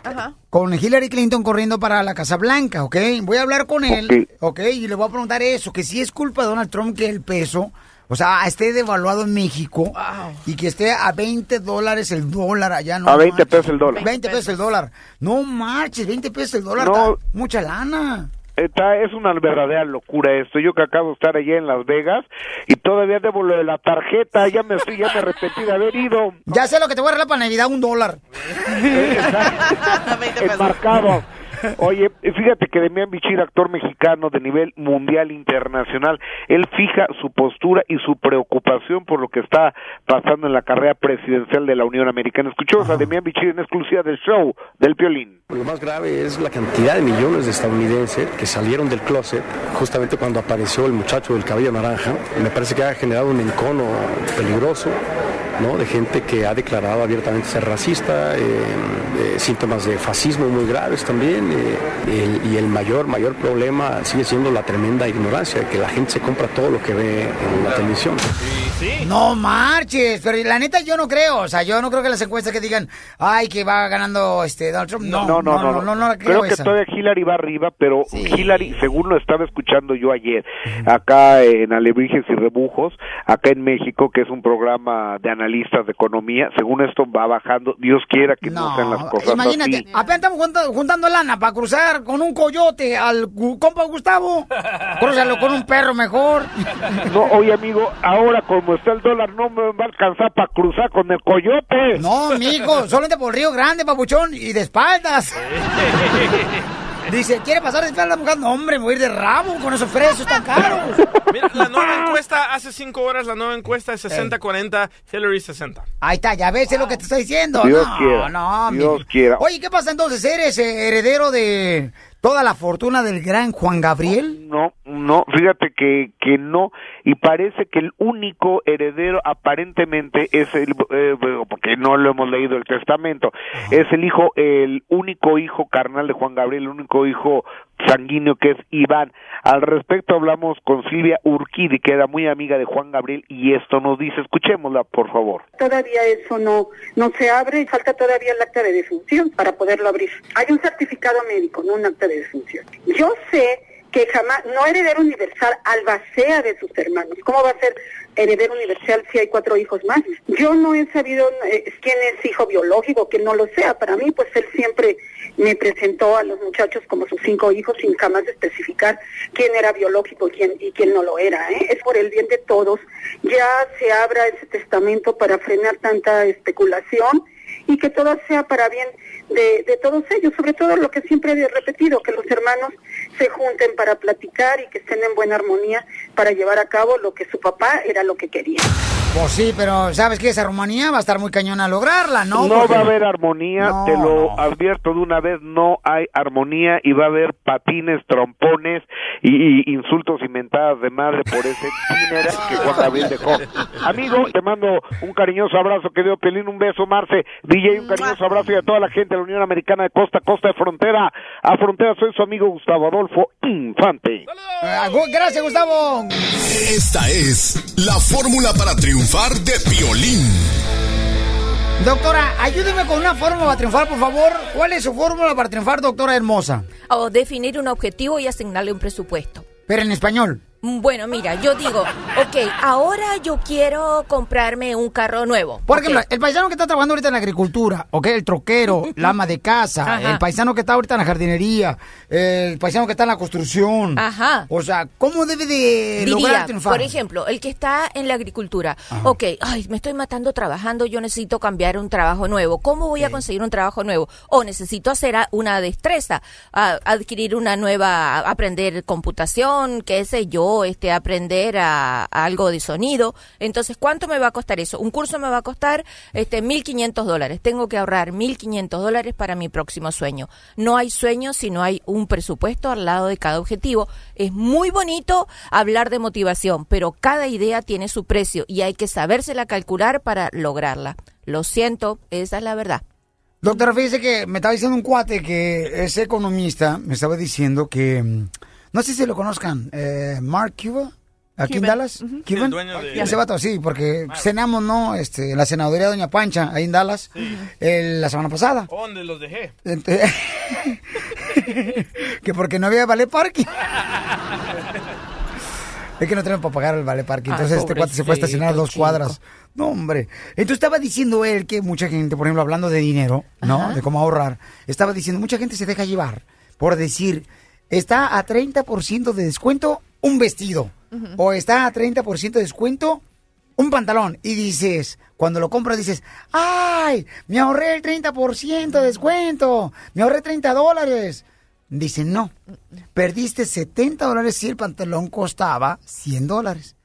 con Hillary Clinton corriendo para la Casa Blanca, ¿ok? Voy a hablar con él, ¿ok? Y le voy a preguntar eso, que si es culpa de Donald Trump que el peso, o sea, esté devaluado en México y que esté a 20 dólares el dólar allá, ¿no? a 20 marches. pesos el dólar. 20 pesos el dólar. No marches, 20 pesos el dólar. No. mucha lana. Está, es una verdadera locura esto. Yo que acabo de estar allá en Las Vegas y todavía debo lo de la tarjeta. Ya me estoy, ya me arrepentí de haber ido. Ya sé lo que te voy a regalar para Navidad, un dólar. Enmarcado. Oye, fíjate que Demian Bichir, actor mexicano de nivel mundial internacional, él fija su postura y su preocupación por lo que está pasando en la carrera presidencial de la Unión Americana. Escuchamos a Demian Bichir en exclusiva del show del Piolín. Lo más grave es la cantidad de millones de estadounidenses que salieron del closet justamente cuando apareció el muchacho del cabello naranja. Me parece que ha generado un encono peligroso, ¿no? De gente que ha declarado abiertamente ser racista, eh, síntomas de fascismo muy graves también. eh, y el mayor, mayor problema sigue siendo la tremenda ignorancia, que la gente se compra todo lo que ve en la televisión. No marches, pero la neta yo no creo, o sea, yo no creo que las encuestas que digan, ay, que va ganando este Donald Trump, no, no, no, no, no, no la creo, Creo que esa. todavía Hillary va arriba, pero Hillary, según lo estaba escuchando yo ayer, acá en Alebrijes y Rebujos, acá en México, que es un programa de analistas de economía, según esto va bajando. Dios quiera que no, sean las cosas Imagínate, así. apenas estamos junta- juntando lana para cruzar con un coyote al compa Gustavo. Crúzalo con un perro mejor. No, oye amigo, ahora como está el dólar no me va a alcanzar para cruzar con el coyote. No, mijo, solamente por Río Grande, papuchón, y de espaldas. Dice, ¿quiere pasar de espaldas, mujer? No, hombre, me voy a ir de rabo con esos precios tan caros. Mira, la nueva encuesta hace cinco horas, la nueva encuesta es 60-40, Hillary 60. Ahí está, ya ves, es lo que te estoy diciendo. Dios no, quiera, no, Dios mi- quiera. Oye, ¿qué pasa entonces? ¿Eres eh, heredero de toda la fortuna del gran Juan Gabriel? No, no, fíjate que, que no, y parece que el único heredero aparentemente es el, eh, porque no lo hemos leído el testamento, es el hijo, el único hijo carnal de Juan Gabriel, el único hijo sanguíneo que es Iván. Al respecto hablamos con Silvia Urquidi, que era muy amiga de Juan Gabriel, y esto nos dice, escuchémosla por favor. Todavía eso no, no se abre y falta todavía el acta de defunción para poderlo abrir. Hay un certificado médico, no un acta de defunción. Yo sé que jamás, no heredero universal, albacea de sus hermanos. ¿Cómo va a ser heredero universal si hay cuatro hijos más? Yo no he sabido eh, quién es hijo biológico, que no lo sea. Para mí, pues él siempre me presentó a los muchachos como sus cinco hijos sin jamás especificar quién era biológico y quién, y quién no lo era. ¿eh? Es por el bien de todos. Ya se abra ese testamento para frenar tanta especulación y que todo sea para bien de, de todos ellos, sobre todo lo que siempre he repetido, que los hermanos se junten para platicar y que estén en buena armonía para llevar a cabo lo que su papá era lo que quería. Pues sí, pero ¿sabes qué? Esa Rumanía va a estar muy cañona a lograrla, ¿no? No, Porque- va a haber armonía, No, te lo advierto de una vez, no hay armonía y va a haber patines, trompones y, y insultos inventadas de madre por ese dinero que Juan Gabriel dejó. Amigo, te mando un cariñoso abrazo, querido Pelín, un beso, Marce, DJ, un cariñoso abrazo y a toda la gente de la Unión Americana de costa a costa de frontera a frontera, soy su amigo Gustavo Adolfo Infante. Gu- Gracias, Gustavo. Esta es la fórmula para triunfar de Piolín. Doctora, ayúdeme con una fórmula para triunfar, por favor. ¿Cuál es su fórmula para triunfar, doctora hermosa? O definir un objetivo y asignarle un presupuesto. Pero en español. Mm, Bueno, mira, yo digo, ok, ahora yo quiero comprarme un carro nuevo. Por ejemplo, el paisano que está trabajando ahorita en la agricultura, ¿ok? El troquero, la ama de casa, Ajá. el paisano que está ahorita en la jardinería, el paisano que está en la construcción. Ajá. O sea, ¿cómo debe de Diría, lograr triunfar? por ejemplo, el que está en la agricultura, ok, ay, me estoy matando trabajando, yo necesito cambiar un trabajo nuevo. ¿Cómo voy a conseguir un trabajo nuevo? O necesito hacer una destreza, adquirir una nueva, aprender computación, qué sé yo, este, aprender a, algo de sonido. Entonces, ¿cuánto me va a costar eso? Un curso me va a costar este 1.500 dólares. Tengo que ahorrar 1.500 dólares para mi próximo sueño. No hay sueño si no hay un presupuesto al lado de cada objetivo. Es muy bonito hablar de motivación, pero cada idea tiene su precio y hay que sabérsela calcular para lograrla. Lo siento, esa es la verdad. Doctora, fíjese que me estaba diciendo un cuate que es economista, me estaba diciendo que, mm, no sé si lo conozcan, eh, Mark Cuba, aquí en. Dallas. Ujú. Cuban. El dueño de- Ese vato, sí, porque cenamos, ¿no? Este, en la senaduría de Doña Pancha, ahí en Dallas, el- la semana pasada. ¿Dónde los dejé? Que porque no había ballet parking. Es que no tenemos para pagar el ballet parking. Ay, Entonces este cuate se fue a estacionar a dos cuadras. No, hombre. Entonces estaba diciendo él que mucha gente, por ejemplo, hablando de dinero, ¿no? Ajá. De cómo ahorrar. Estaba diciendo, mucha gente se deja llevar por decir, está a 30% de descuento un vestido. O está a 30% de descuento un pantalón. Y dices, cuando lo compras dices, ¡ay! Me ahorré el 30% de descuento. Me ahorré 30 dólares. Dice, no. Perdiste 70 dólares si el pantalón costaba 100 dólares.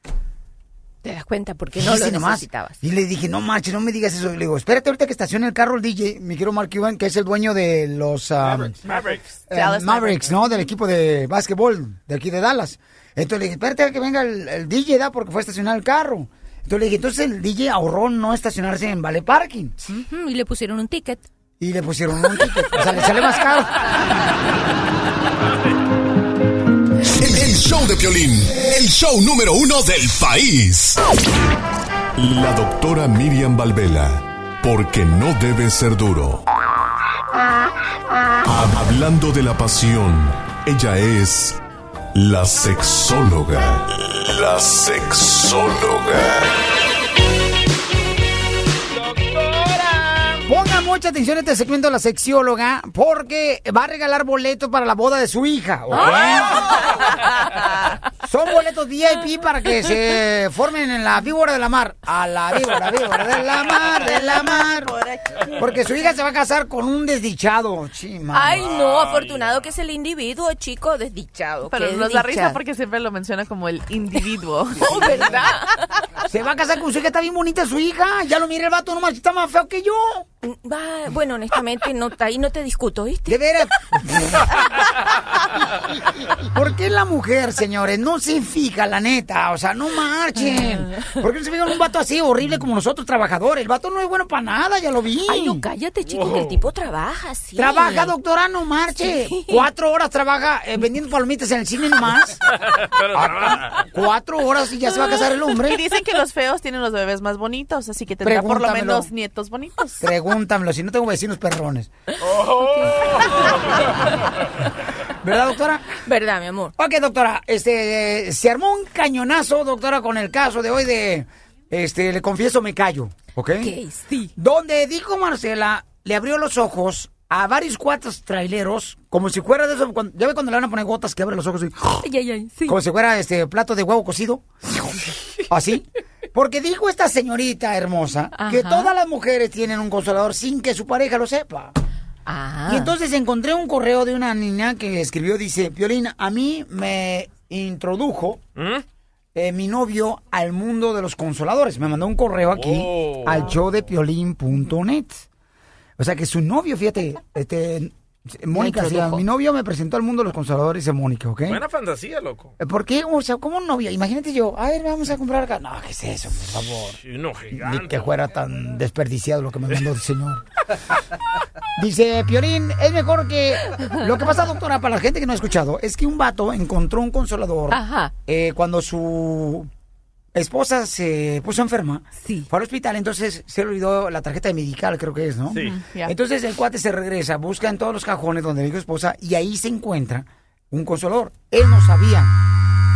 Te das cuenta porque no lo nomás. necesitabas. Y le dije, no marches, no me digas eso. Le digo, espérate ahorita que estacione el carro el DJ, mi quiero Mark Cuban, que es el dueño de los ah, Mavericks. eh, Mavericks, ¿no? Del equipo de básquetbol de aquí de Dallas. Entonces le dije, espérate a que venga el, el DJ, da, porque fue a estacionar el carro. Entonces le dije, entonces el DJ ahorró no estacionarse en Vale Parking. Y le pusieron un ticket. Y le pusieron un ticket. o sea, le sale más caro. Show de Piolín, el show número uno del país. La doctora Miriam Valvela, porque no debe ser duro. Hablando de la pasión, ella es la sexóloga. La sexóloga. Mucha atención a este segmento de la sexióloga porque va a regalar boletos para la boda de su hija. ¿ok? Son boletos VIP para que se formen en la víbora de la mar. A la víbora, víbora de la mar, de la mar. Porque su hija se va a casar con un desdichado. Chima. Ay, no, afortunado que es el individuo, chico, desdichado. Pero nos da risa porque siempre lo menciona como el individuo. Oh, ¿verdad? Se va a casar con su hija, está bien bonita su hija. Ya lo mira el vato nomás, está más feo que yo. Va, bueno, honestamente, no, ahí no te discuto, ¿viste? De veras. ¿Por qué la mujer, señores, no se fija, la neta? O sea, no marchen. ¿Por qué no se fijan en un vato así horrible como nosotros, trabajadores? El vato no es bueno para nada, ya lo vi. Ay, no, cállate, chico, que el tipo trabaja, sí. Trabaja, doctora, no marche. Sí. Cuatro horas trabaja eh, vendiendo palomitas en el cine nomás. Pero trabaja. Cuatro horas y ya se va a casar el Y hombre. dicen que los feos tienen los bebés más bonitos, así que tendrá por lo menos nietos bonitos. Pregúntamelo, si no tengo vecinos perrones. ¿Verdad, doctora? ¿Verdad, mi amor? Ok, doctora, este, se armó un cañonazo, doctora, con el caso de hoy de, este, le confieso, me callo, ¿ok? Ok, sí. Donde dijo Marcela, le abrió los ojos a varios cuatro traileros, como si fuera de eso, cuando- ya ve cuando le van a poner gotas que abre los ojos y, Ay, ay, ay, sí. como si fuera este plato de huevo cocido, así. Porque dijo esta señorita hermosa que Ajá. todas las mujeres tienen un consolador sin que su pareja lo sepa. Ah. Y entonces encontré un correo de una niña que escribió, dice, Violín, a mí me introdujo eh, mi novio al mundo de los consoladores. Me mandó un correo aquí Oh. al show de piolín.net. O sea que su novio, fíjate, este, Mónica, se llama, introdujo. mi novio me presentó al mundo de los consoladores de Mónica, ¿ok? Buena fantasía, loco. ¿Por qué? O sea, como un novio. Imagínate yo, a ver, vamos a comprar acá. No, ¿qué es eso, por favor? Ni que fuera tan desperdiciado lo que me mandó el señor. Dice Piorín, es mejor que... Lo que pasa, doctora, para la gente que no ha escuchado, es que un vato encontró un consolador Ajá. eh, cuando su esposa se puso enferma. Sí. Fue al hospital, entonces se le olvidó la tarjeta de medical, creo que es, ¿no? Sí. Entonces el cuate se regresa, busca en todos los cajones donde dijo esposa y ahí se encuentra un consolador. Él no sabía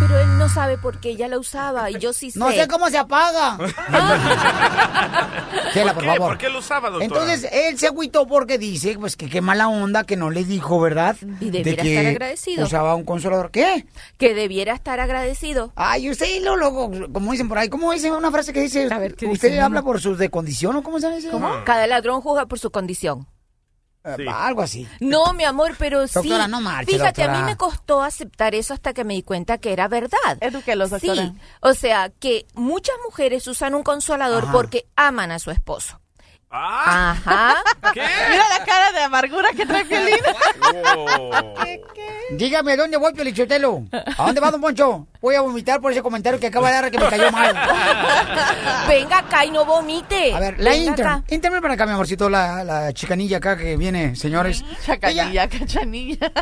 Pero él no sabe por qué ella la usaba y yo sí sé. No sé cómo se apaga. Chela, por favor. ¿Por qué lo usaba, doctora? Entonces, él se agüitó porque dice, pues, que qué mala onda que no le dijo, ¿verdad? Y De debiera que estar agradecido. Usaba un consolador. ¿Qué? Que debiera estar agradecido. Ay, usted lo, luego, como dicen por ahí, ¿cómo dice una frase que dice? ¿Usted dice, habla mamá? por sus de condición o cómo se dice? ¿Cómo? Cada ladrón juzga por su condición. Eh, Algo así. No, mi amor, pero sí. Doctora, no marche, Fíjate, a mí me costó aceptar eso hasta que me di cuenta que era verdad. Edúquelos, doctora. Sí, o sea, que muchas mujeres usan un consolador Ajá. porque aman a su esposo. Ah. Ajá. Mira la cara de amargura que trae Piolín. Dígame, ¿dónde voy, Piolichotelo? ¿A dónde va, don Poncho? Voy a vomitar por ese comentario que acaba de dar que me cayó mal. Venga acá y no vomite. A ver, la Venga intern. acá. Para acá, mi amorcito, la, la chicanilla acá que viene, señores. Chacanilla, cachanilla.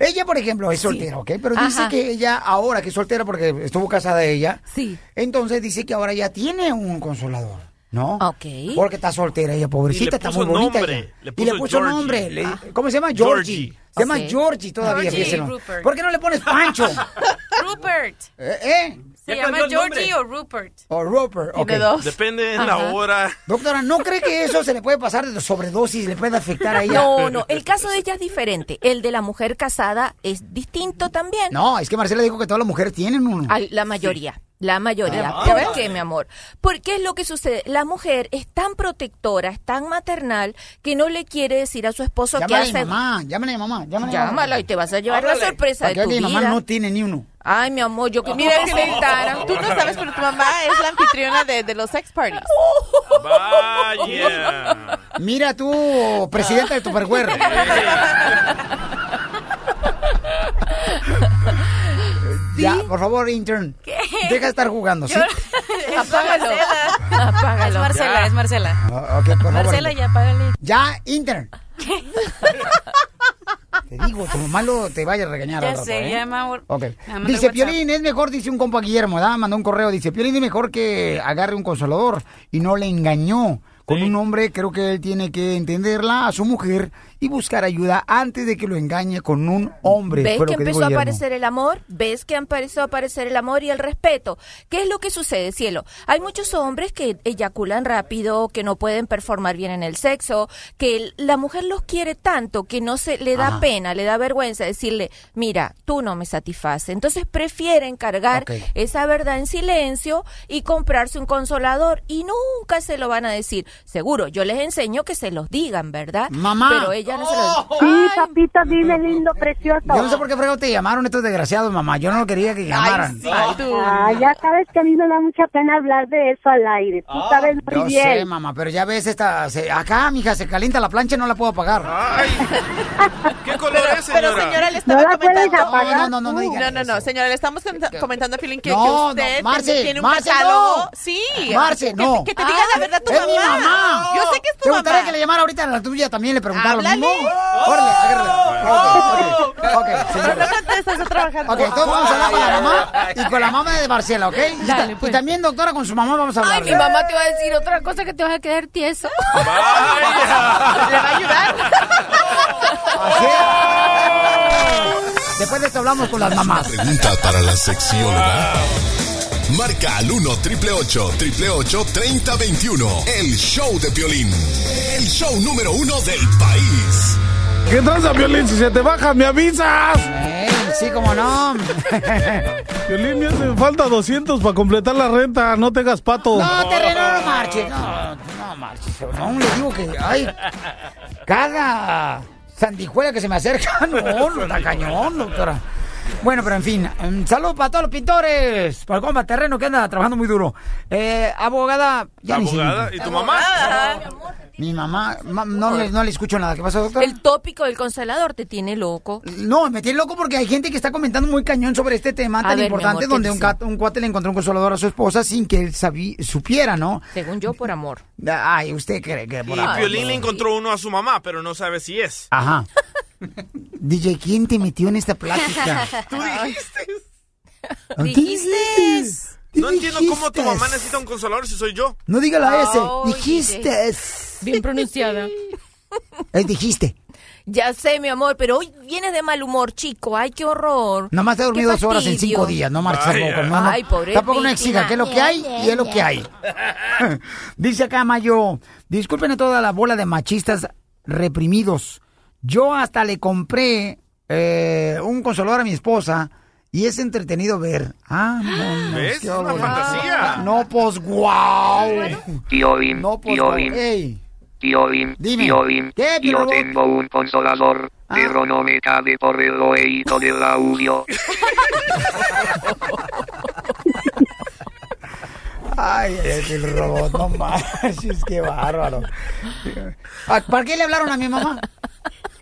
Ella, por ejemplo, es soltera, ¿ok? Pero dice Ajá. que ella, ahora que es soltera porque estuvo casada ella, sí. entonces dice que ahora ya tiene un consolador, ¿no? Ok. Porque está soltera ella, pobrecita, Y le está puso muy bonita. nombre, ella. le y le puso Georgie. nombre. le- Ah. ¿Cómo se llama? Georgie. Georgie. Se llama. Georgie todavía, Georgie fíjese, ¿no? Rupert. ¿Por qué no le pones Pancho? Rupert. ¿Eh? eh? Se Ya llama Georgie o Rupert. O Rupert, ok. Depende de la hora. Doctora, ¿no cree que eso se le puede pasar de sobredosis, le puede afectar a ella? No, no, el caso de ella es diferente. El de la mujer casada es distinto también. No, es que Marcela dijo que todas las mujeres tienen uno. La mayoría. La mayoría. Ah, ¿Por qué, mi amor? Porque es lo que sucede. La mujer es tan protectora, es tan maternal, que no le quiere decir a su esposo que mi hace. mamá, llámale a mi mamá, llámale a mi mamá. Llámala y te vas a llevar la sorpresa de que tu mi vida. mamá no tiene ni uno. Ay, mi amor, yo que Mira, Piolín, presentaras. tú no sabes, pero tu mamá es la anfitriona de, de los sex parties. Vaya. Mira tú, presidenta de Ya, por favor, intern. Deja de estar jugando, ¿sí? Apágalo. Es Apágalo. Marcela, Ya. es Marcela. Ah, ok, por favor. Marcela, ya págale. Ya, intern. Te digo, tu mamá lo te vaya a regañar Ya rato, sé, ¿eh? ya me amor. Ok. Me mandó Dice. Piolín, es mejor, dice un compa Guillermo, ¿da? Mandó un correo, dice, Piolín es mejor que agarre un consolador y no le engañó. Con un hombre, creo que él tiene que entenderla a su mujer y buscar ayuda antes de que lo engañe con un hombre. ¿Ves que empezó a aparecer el amor? ¿Ves que empezó a aparecer el amor y el respeto? ¿Qué es lo que sucede, cielo? Hay muchos hombres que eyaculan rápido, que no pueden performar bien en el sexo, que la mujer los quiere tanto que no se le da Ajá. pena, le da vergüenza decirle, mira, tú no me satisface. Entonces prefieren cargar esa verdad en silencio y comprarse un consolador y nunca se lo van a decir. Seguro, yo les enseño que se los digan, ¿verdad? Mamá. Pero ella no se lo Sí, papito, dime lindo, precioso. Yo no sé por qué fregado te llamaron estos desgraciados, mamá. Yo no quería que llamaran. Ah, ya sabes que a mí me da mucha pena hablar de eso al aire. Tú sabes muy Yo bien. sé, mamá, pero ya ves esta... se- acá, mija, se calienta la plancha y no la puedo apagar. ¿Qué color es, Pero señora? señora, le estaba No comentando. apagar No, no, no, no no, no, no, señora, le estamos comentando a Piolín que, No, que usted no, Marce, tiene un Marce, catálogo. no. Sí. Marce, que, no. Que te diga la verdad tu mamá. Mamá. Yo sé que es tu ¿Te gustaría mamá. que le llamara ahorita a la tuya también le preguntara lo mismo? Órale, agárrale. Ok, ok, ok, señora. no contestas, está trabajando. Ok, entonces vamos a hablar con la mamá y con la mamá de Marcela, ¿ok? Y y, también, doctora, con su mamá vamos a hablar. Ay, mi mamá te va a decir otra cosa que te vas a quedar tieso. ¿Le va a ayudar? Después de esto hablamos con las mamás. Pregunta para la sexióloga. Marca al 1 triple 888 3021. El show de violín. El show número uno del país. ¿Qué tranza, Violín? Si se te baja, me avisas. Ey, sí, como no. Violín, me hace falta 200 para completar la renta. No tengas pato. No, terreno, no marches. No, no marches. No, le digo que, ay, cada sandijuela que se me acerca, no, no está cañón, doctora. Bueno, pero en fin, um, salud para todos los pintores, para el compa terreno que anda trabajando muy duro. Eh, abogada, ya ni sé. Abogada, ¿y tu mamá? Mi mamá, ma- no, le, no le escucho nada. ¿Qué pasó, doctora? El tópico del consolador te tiene loco. No, me tiene loco porque hay gente que está comentando muy cañón sobre este tema A tan ver, importante amor, ¿qué donde un, un cuate le encontró un consolador a su esposa sin que él sabí- supiera, ¿no? Según yo, por amor. Ay, ¿usted cree que por Y amor? Piolín le encontró uno a su mamá, pero no sabe si es. Ajá. DJ, ¿quién te metió en esta plática? Tú dijiste. Dijiste. No entiendo cómo tu mamá necesita un consolador si soy yo. No diga la S. Dijiste. Bien pronunciada. Eh, dijiste. Ya sé, mi amor, pero hoy vienes de mal humor, chico. Ay, qué horror. Nomás he dormido dos horas en cinco días, no marches. No, no. Ay, pobre Tampoco no exija, que es lo que hay y es lo que hay. Dice acá Mayo, disculpen a toda la bola de machistas reprimidos. Yo hasta le compré eh, un consolador a mi esposa y es entretenido ver. Ah, no, no, ¿Ves? qué Es una fantasía. No, pues, wow. Tío Bim, No, pues, tío. Bim, Ey, tío Bim, Dime. tío Bim, ¿Qué, mi yo tengo un consolador, Ah. pero no me cabe por el oído del audio. Ay, es el robot, no manches, qué bárbaro. ¿Para qué le hablaron a mi mamá?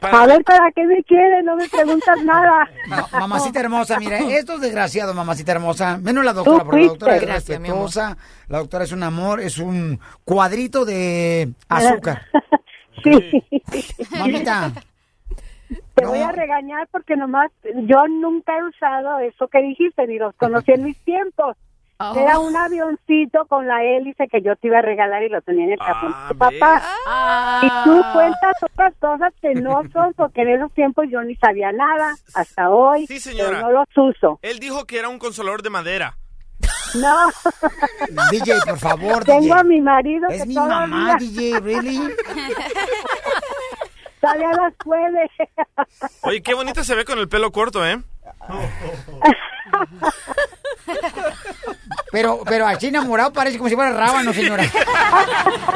A ver, ¿para qué me quieres? No me preguntas nada. Ma- mamacita hermosa, mira, estos desgraciados, mamacita hermosa, menos la doctora, porque la doctora es. Gracias, mi amor. respetuosa, la doctora es un amor, es un cuadrito de azúcar. Sí. Mamita, Te voy a regañar porque nomás yo nunca he usado eso que dijiste, ni los conocí en mis tiempos. Oh. Era un avioncito con la hélice que yo te iba a regalar y lo tenía en el cajón de tu papá. Y tú cuentas otras cosas que no son, porque en esos tiempos yo ni sabía nada, hasta hoy, Sí, señora. pero no los uso. Él dijo que era un consolador de madera. No. DJ, por favor, Tengo DJ. a mi marido Es que mi mamá, DJ, really. Todavía las puede. Oye, qué bonita se ve con el pelo corto, ¿eh? Pero, pero así enamorado parece como si fuera rábano, señora.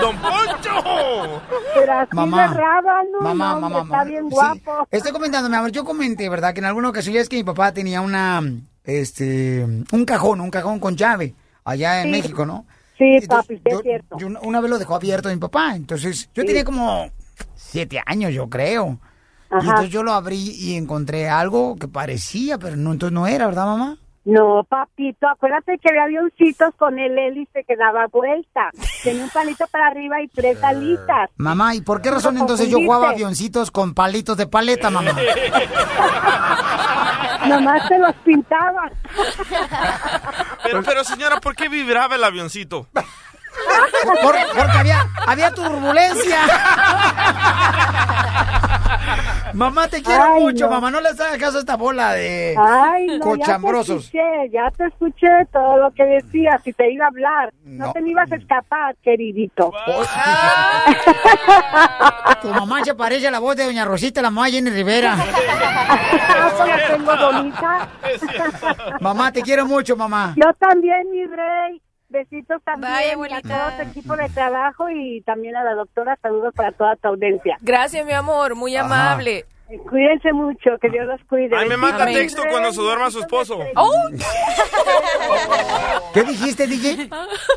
¡Don Poncho! Pero así Mamá, de rábano, mamá, no, mamá, está mamá. bien Sí, guapo. estoy comentando, mi amor, yo comenté, ¿verdad? Que en alguna ocasión ya es que mi papá tenía una, este, un cajón, un cajón con llave allá en Sí. México, ¿no? Sí, Entonces, papi, es yo- cierto. yo una- vez lo dejó abierto mi papá, entonces yo Sí. tenía como siete años, yo creo. Y entonces yo lo abrí y encontré algo que parecía, pero no, entonces no era, ¿verdad, mamá? No, papito, acuérdate que había avioncitos con el hélice que daba vuelta. Tenía un palito para arriba y tres alitas. Mamá, ¿y por qué razón entonces yo jugaba avioncitos con palitos de paleta, mamá? Nomás te los pintaba. Pero, pero señora, ¿por qué vibraba el avioncito? Por- porque había, había turbulencia. mamá, te quiero Ay, mucho, no. mamá. No les hagas caso a esta bola de Ay, no, cochambrosos. Ya te escuché, ya te escuché todo lo que decías y te iba a hablar. No, No. te me ibas a escapar, queridito. Tu mamá se parece a la voz de doña Rosita, la mamá Jenny Rivera. Ah, la tengo bonita. mamá, te quiero mucho, mamá. Yo también, mi rey. Besitos también Bye, a todo tu equipo de trabajo y también a la doctora. Saludos para toda tu audiencia. Gracias, mi amor, muy amable. Cuídense mucho, que Dios los cuide. Ay, me manda Amén. texto cuando se duerma su esposo. Oh, ¿Qué dijiste, DJ?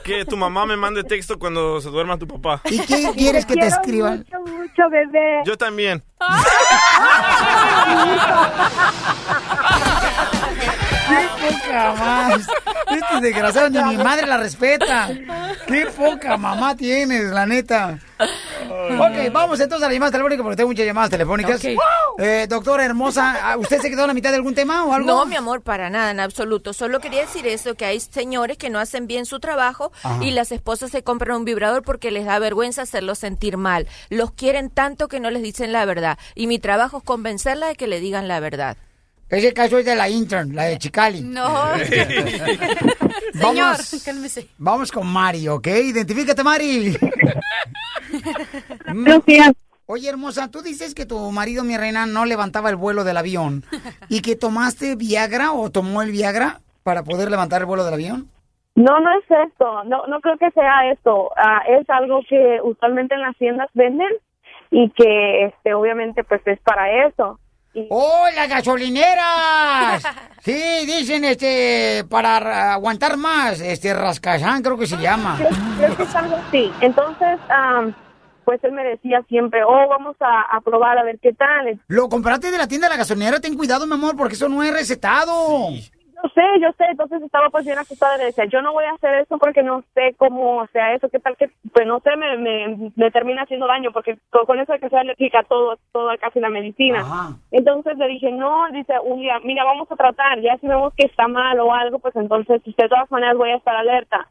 Que tu mamá me mande texto cuando se duerma tu papá. ¿Y qué quieres que te quiero escriban? Mucho, mucho, bebé. Yo también. ¡Qué poca más! Este desgraciado ni mi madre la respeta. ¡Qué poca mamá tienes, la neta! Ok, vamos entonces a las llamadas telefónicas porque tengo muchas llamadas telefónicas. Ok. Eh, doctora hermosa, ¿usted se quedó a la mitad de algún tema o algo? No, mi amor, para nada, en absoluto. Solo quería decir eso, que hay señores que no hacen bien su trabajo Ajá. y las esposas se compran un vibrador porque les da vergüenza hacerlos sentir mal. Los quieren tanto que no les dicen la verdad. Y mi trabajo es convencerla de que le digan la verdad. Ese caso es de la intern, la de Chicali. No. Vamos. Señor, cálmese. Vamos con Mari, ¿ok? Identifícate, Mari. Días. Oye, hermosa, tú dices que tu marido, mi reina, no levantaba el vuelo del avión y que tomaste Viagra o tomó el Viagra para poder levantar el vuelo del avión. No, no es esto. No, no creo que sea esto. Ah, es algo que usualmente en las tiendas venden y que, este, obviamente, pues es para eso. ¡Oh, las gasolineras! Sí, dicen, este, para ra- aguantar más, este, rascazán creo que se llama. Creo, creo que es algo así. Entonces, am, pues él me decía siempre, oh, vamos a, a probar a ver qué tal. Lo compraste de la tienda de la gasolinera, ten cuidado, mi amor, porque eso no es recetado. Yo sé, yo sé, entonces estaba pues bien asustada y le decía, yo no voy a hacer eso porque no sé cómo sea eso, qué tal que, pues no sé, me, me, me termina haciendo daño, porque con, con eso de que soy alérgica todo, toda casi la medicina. Entonces le dije, no, dice, un día, mira, vamos a tratar, ya si vemos que está mal o algo, pues entonces de todas maneras voy a estar alerta.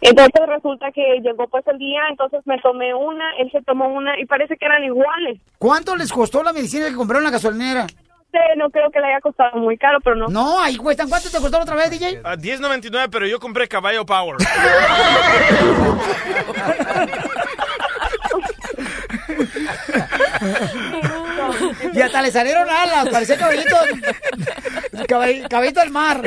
Entonces resulta que llegó pues el día, entonces me tomé una, él se tomó una y parece que eran iguales. ¿Cuánto les costó la medicina que compraron en la gasolinera? No creo que le haya costado muy caro, pero no. No, ahí cuestan. ¿Cuánto te costó la otra vez, DJ? A 10.99, pero yo compré caballo power. Y hasta le salieron alas, parecía caballito, caball- caballito del mar.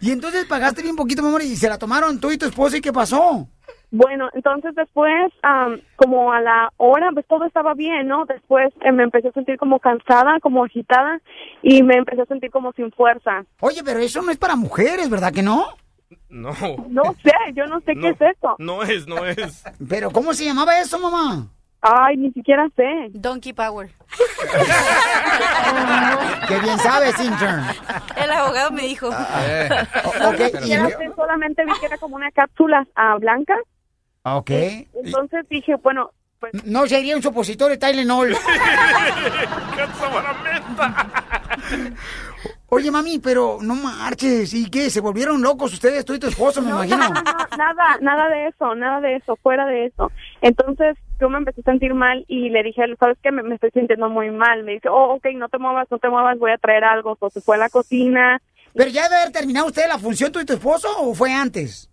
Y entonces pagaste bien poquito, mi amor, y se la tomaron tú y tu esposa, ¿y qué pasó? Bueno, entonces después, am, como a la hora, pues todo estaba bien, ¿no? Después eh, me empecé a sentir como cansada, como agitada, y me empecé a sentir como sin fuerza. Oye, pero eso no es para mujeres, ¿verdad que no? No. No sé, yo no sé qué es eso. No es, no es. Pero ¿cómo se llamaba eso, mamá? Ay, ni siquiera sé. Donkey Power. Que bien sabes, intern. El abogado me dijo. Y era- solamente vi que era como una cápsula ah, blanca. Ok. Entonces dije, bueno, pues No sería un supositorio de Tylenol. Oye, mami, pero no marches. ¿Y qué? ¿Se volvieron locos ustedes, tú y tu esposo, me No, imagino? no, no, nada, nada de eso, nada de eso, fuera de eso. Entonces yo me empecé a sentir mal y le dije, ¿sabes qué? Me, me estoy sintiendo muy mal. Me dice, oh, ok, no te muevas, no te muevas, voy a traer algo. O se fue a la cocina. ¿Pero ya debe haber terminado usted la función tú y tu esposo o fue antes?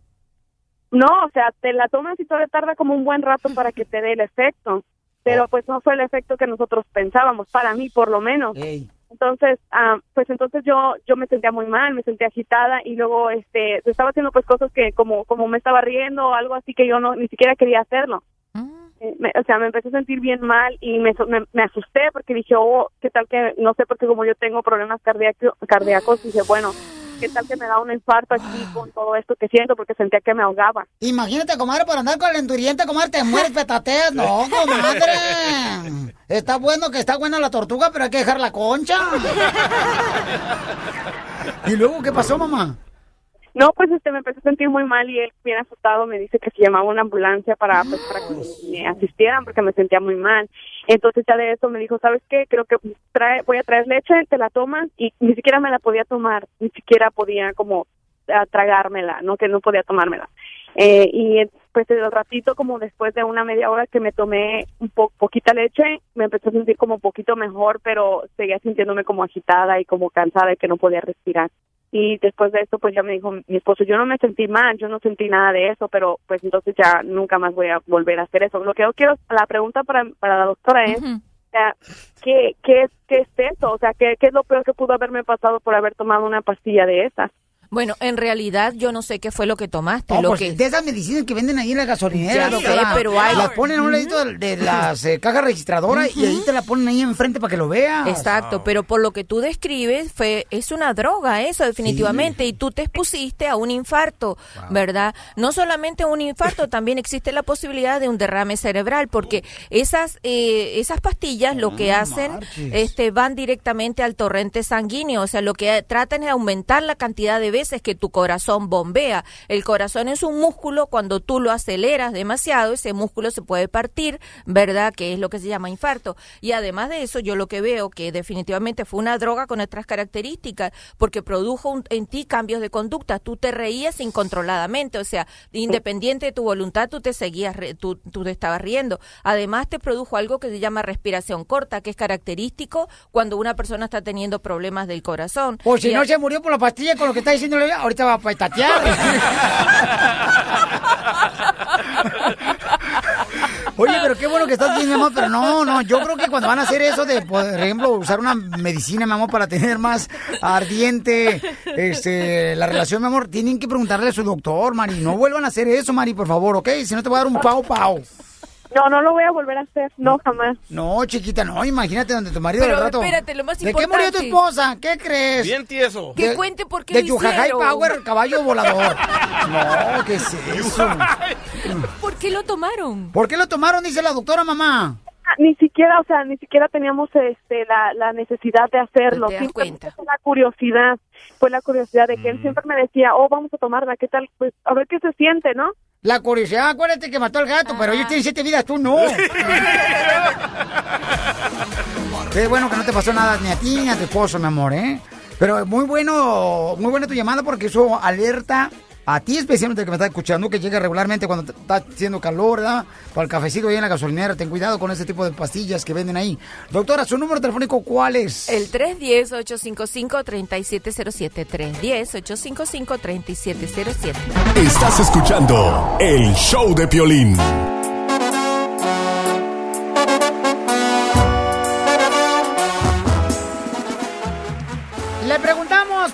No, o sea, te la tomas y todavía tarda como un buen rato para que te dé el efecto. Pero pues no fue el efecto que nosotros pensábamos, para mí por lo menos. Entonces, ah, pues entonces yo yo me sentía muy mal, me sentía agitada y luego este estaba haciendo pues cosas que como como me estaba riendo o algo así que yo no ni siquiera quería hacerlo. Eh, me- o sea, me empecé a sentir bien mal y me, me, me asusté porque dije, oh, ¿qué tal que, no sé, porque como yo tengo problemas cardíacos, cardíacos dije, bueno, ¿qué tal que me da un infarto aquí con todo esto que siento? Porque sentía que me ahogaba. Imagínate, comadre, por andar con el enduriente, comadre, te mueres, petateas. No, comadre. Está bueno que está buena la tortuga, pero hay que dejar la concha. ¿Y luego qué pasó, mamá? No, pues este me empecé a sentir muy mal y él bien asustado me dice que se llamaba una ambulancia para pues para que me asistieran porque me sentía muy mal. Entonces ya de eso me dijo, ¿sabes qué? Creo que trae voy a traer leche, te la tomas y ni siquiera me la podía tomar, ni siquiera podía como ah, tragármela, no que no podía tomármela. Eh, y pues el ratito como después de una media hora que me tomé un po poquita leche, me empecé a sentir como un poquito mejor, pero seguía sintiéndome como agitada y como cansada y que no podía respirar. Y después de esto, pues ya me dijo mi esposo, yo no me sentí mal, yo no sentí nada de eso, pero pues entonces ya nunca más voy a volver a hacer eso. Lo que yo quiero, la pregunta para, para la doctora es, sea, ¿qué, qué, es- ¿qué es eso? O sea, ¿qué, ¿qué es lo peor que pudo haberme pasado por haber tomado una pastilla de esas? Bueno, en realidad yo no sé qué fue lo que tomaste. No, lo pues, que... de esas medicinas que venden ahí en la gasolinera, Ya sé, pero hay- Las ponen a un ladito de, de las eh, cajas registradoras y ahí te la ponen ahí enfrente para que lo veas. Exacto, pero por lo que tú describes, fue es una droga eso definitivamente y tú te expusiste a un infarto, ¿verdad? No solamente un infarto, también existe la posibilidad de un derrame cerebral porque esas eh, esas pastillas lo que hacen este van directamente al torrente sanguíneo, o sea, lo que tratan es aumentar la cantidad de veces que tu corazón bombea. El corazón es un músculo, cuando tú lo aceleras demasiado, ese músculo se puede partir, ¿verdad? Que es lo que se llama infarto. Y además de eso, yo lo que veo que definitivamente fue una droga con otras características, porque produjo un- en ti cambios de conducta. Tú te reías incontroladamente, o sea, independiente de tu voluntad, tú te seguías, tú, tú te estabas riendo. Además, te produjo algo que se llama respiración corta, que es característico cuando una persona está teniendo problemas del corazón. O si Y no a- se murió por la pastilla con lo que está diciendo, ahorita va a petatear. Oye, pero qué bueno que estás bien, mi amor, pero no, no, yo creo que cuando van a hacer eso de, por ejemplo, usar una medicina, mi amor, para tener más ardiente este, la relación, mi amor, tienen que preguntarle a su doctor, Mari, no vuelvan a hacer eso, Mari, por favor, ¿ok? Si no te voy a dar un pau pau. No, no lo voy a volver a hacer, no, jamás. No, chiquita, no, imagínate donde tu marido Pero de rato. espérate, lo más ¿De qué murió tu importante. esposa? ¿Qué crees? Bien tieso. Que De- cuente por qué De lo Yujajay hicieron. Power, caballo volador. No, ¿qué es eso? ¿Por qué lo tomaron? ¿Por qué lo tomaron? Dice la doctora mamá. ni siquiera, o sea, ni siquiera teníamos este la, la necesidad de hacerlo. Te das Simplemente fue la curiosidad, fue la curiosidad de que Mm. él siempre me decía, oh, vamos a tomarla, ¿qué tal? Pues a ver qué se siente, ¿no? La curiosidad, acuérdate que mató al gato, pero ellos tienen siete vidas, tú no. Qué bueno que no te pasó nada ni a ti ni a tu esposo, mi amor, ¿eh? Pero muy bueno, muy buena tu llamada porque eso alerta a ti especialmente que me estás escuchando, que llega regularmente cuando está haciendo calor, ¿verdad? Para el cafecito ahí en la gasolinera, ten cuidado con ese tipo de pastillas que venden ahí. Doctora, ¿su número telefónico cuál es? El 310-855-3707. 310-855-3707. Estás escuchando el show de Piolín.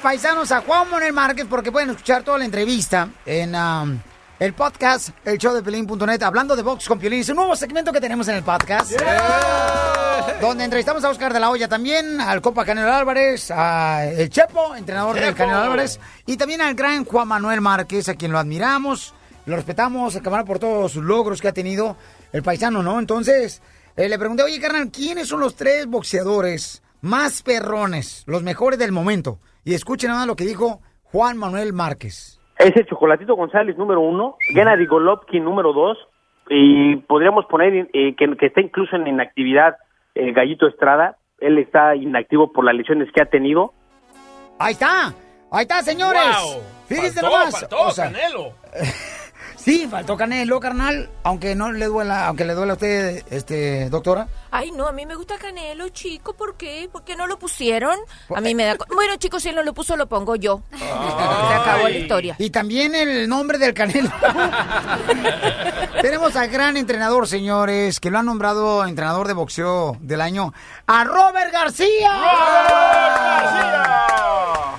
Paisanos, a Juan Manuel Márquez, porque pueden escuchar toda la entrevista en um, el podcast, el show de Pelín.net, hablando de box con Piolín. Es un nuevo segmento que tenemos en el podcast. Donde entrevistamos a Oscar de la Hoya también, al Copa Canelo Álvarez, a El Chepo, entrenador del Chepo. Canelo Álvarez, y también al gran Juan Manuel Márquez, a quien lo admiramos, lo respetamos, el camarada por todos sus logros que ha tenido el paisano, ¿no? Entonces, eh, le pregunté, oye, carnal, ¿quiénes son los tres boxeadores más perrones, los mejores del momento? Y escuchen nada más lo que dijo Juan Manuel Márquez. Ese Chocolatito González número uno, Gennady Golovkin número dos, y podríamos poner eh, que, que está incluso en inactividad eh, Gallito Estrada. Él está inactivo por las lesiones que ha tenido. Ahí está, ahí está, señores. Wow. Fíjense Faltó, nomás. faltó, o sea, Canelo. sí, faltó Canelo, carnal, aunque no le duela, aunque le duela a usted, este, doctora. Ay, no, a mí me gusta Canelo, chico. ¿Por qué? ¿Por qué no lo pusieron? A mí me da... Bueno, chicos, si él no lo puso, lo pongo yo. Se acabó la historia. Y también el nombre del Canelo. Tenemos al gran entrenador, señores, que lo han nombrado entrenador de boxeo del año, a Robert García.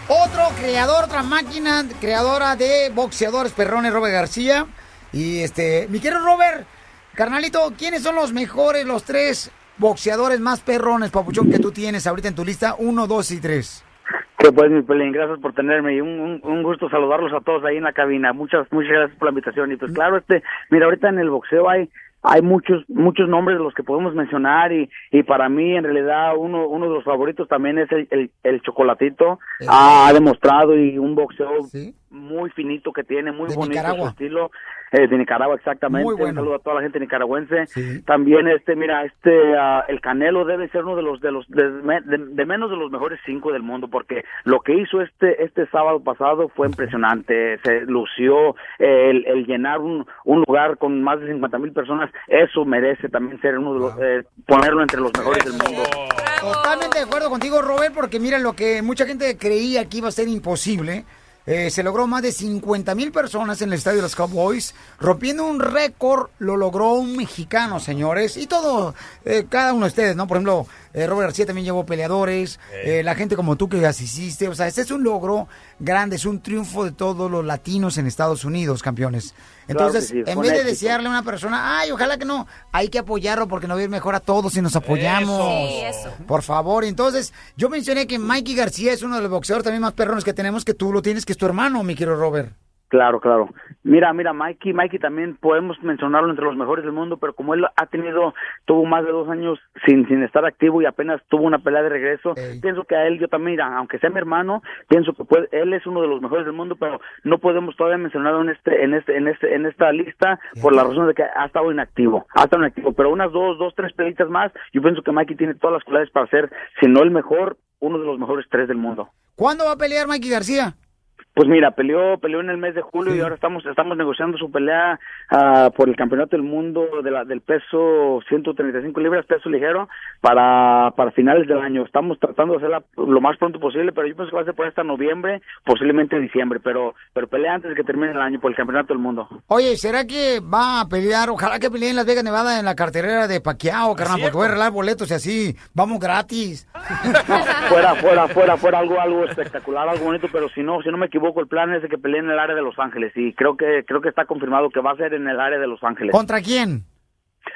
Otro creador, otra máquina creadora de boxeadores perrones, Robert García. Y este, mi querido Robert, carnalito, ¿quiénes son los mejores, los tres boxeadores más perrones, papuchón, que tú tienes ahorita en tu lista? Uno, dos y tres. Que pues, mi Pelín, gracias por tenerme y un, un, un gusto saludarlos a todos ahí en la cabina. Muchas, muchas gracias por la invitación. Y pues claro, este, mira, ahorita en el boxeo hay, hay muchos, muchos nombres de los que podemos mencionar y, y para mí en realidad uno, uno de los favoritos también es el, el, el chocolatito. Ha demostrado y un boxeo muy finito que tiene, muy De bonito Nicaragua. su estilo. Eh, de Nicaragua, exactamente. Muy bueno. Un saludo a toda la gente nicaragüense. También, este, mira, este, ah, el Canelo debe ser uno de los, de los, de, de- de menos de los mejores cinco del mundo, porque lo que hizo este, este sábado pasado fue impresionante. Se lució eh, el, el llenar un, un lugar con más de 50 mil personas. Eso merece también ser uno de los, eh, ponerlo entre los mejores del mundo. Totalmente de acuerdo contigo, Robert, porque mira lo que mucha gente creía que iba a ser imposible. Eh, se logró más de 50 mil personas en el estadio de los Cowboys, rompiendo un récord, lo logró un mexicano, señores, y todo, eh, cada uno de ustedes, ¿no? Por ejemplo, eh, Robert García también llevó peleadores, eh, la gente como tú que asististe, o sea, este es un logro grande, es un triunfo de todos los latinos en Estados Unidos, campeones. Entonces, Claro que sí, en vez de éxito. desearle a una persona, ay, ojalá que no, hay que apoyarlo porque nos va a ir mejor a todos si nos apoyamos. Sí, eso. Por favor, entonces, yo mencioné que Mikey García es uno de los boxeadores también más perrones que tenemos, que tú lo tienes, que es tu hermano, mi querido Robert. Claro, claro. Mira, mira, Mikey, Mikey también podemos mencionarlo entre los mejores del mundo, pero como él ha tenido, tuvo más de dos años sin, sin estar activo y apenas tuvo una pelea de regreso, pienso que a él yo también, mira, aunque sea mi hermano, pienso que puede, él es uno de los mejores del mundo, pero no podemos todavía mencionarlo en este, en este, en este, en esta lista por la razón de que ha estado inactivo, ha estado inactivo, pero unas dos, dos, tres pelitas más, yo pienso que Mikey tiene todas las cualidades para ser, si no el mejor, uno de los mejores tres del mundo. ¿Cuándo va a pelear Mikey García? Pues mira, peleó, peleó en el mes de julio y ahora estamos, estamos negociando su pelea ah, por el campeonato del mundo de la, del peso 135 libras, peso ligero, para, para finales del año. Estamos tratando de hacerla lo más pronto posible, pero yo pienso que va a ser por hasta noviembre, posiblemente diciembre, pero, pero pelea antes de que termine el año por el campeonato del mundo. Oye, ¿será que va a pelear? Ojalá que pelee en Las Vegas, Nevada, en la carterera de Paquiao, carnal, porque voy a arreglar boletos y así, vamos gratis. fuera, fuera, fuera, fuera algo, algo espectacular, algo bonito, pero si no, si no me equivoco, el plan es de que pelee en el área de Los Ángeles y creo que, creo que está confirmado que va a ser en el área de Los Ángeles. ¿Contra quién?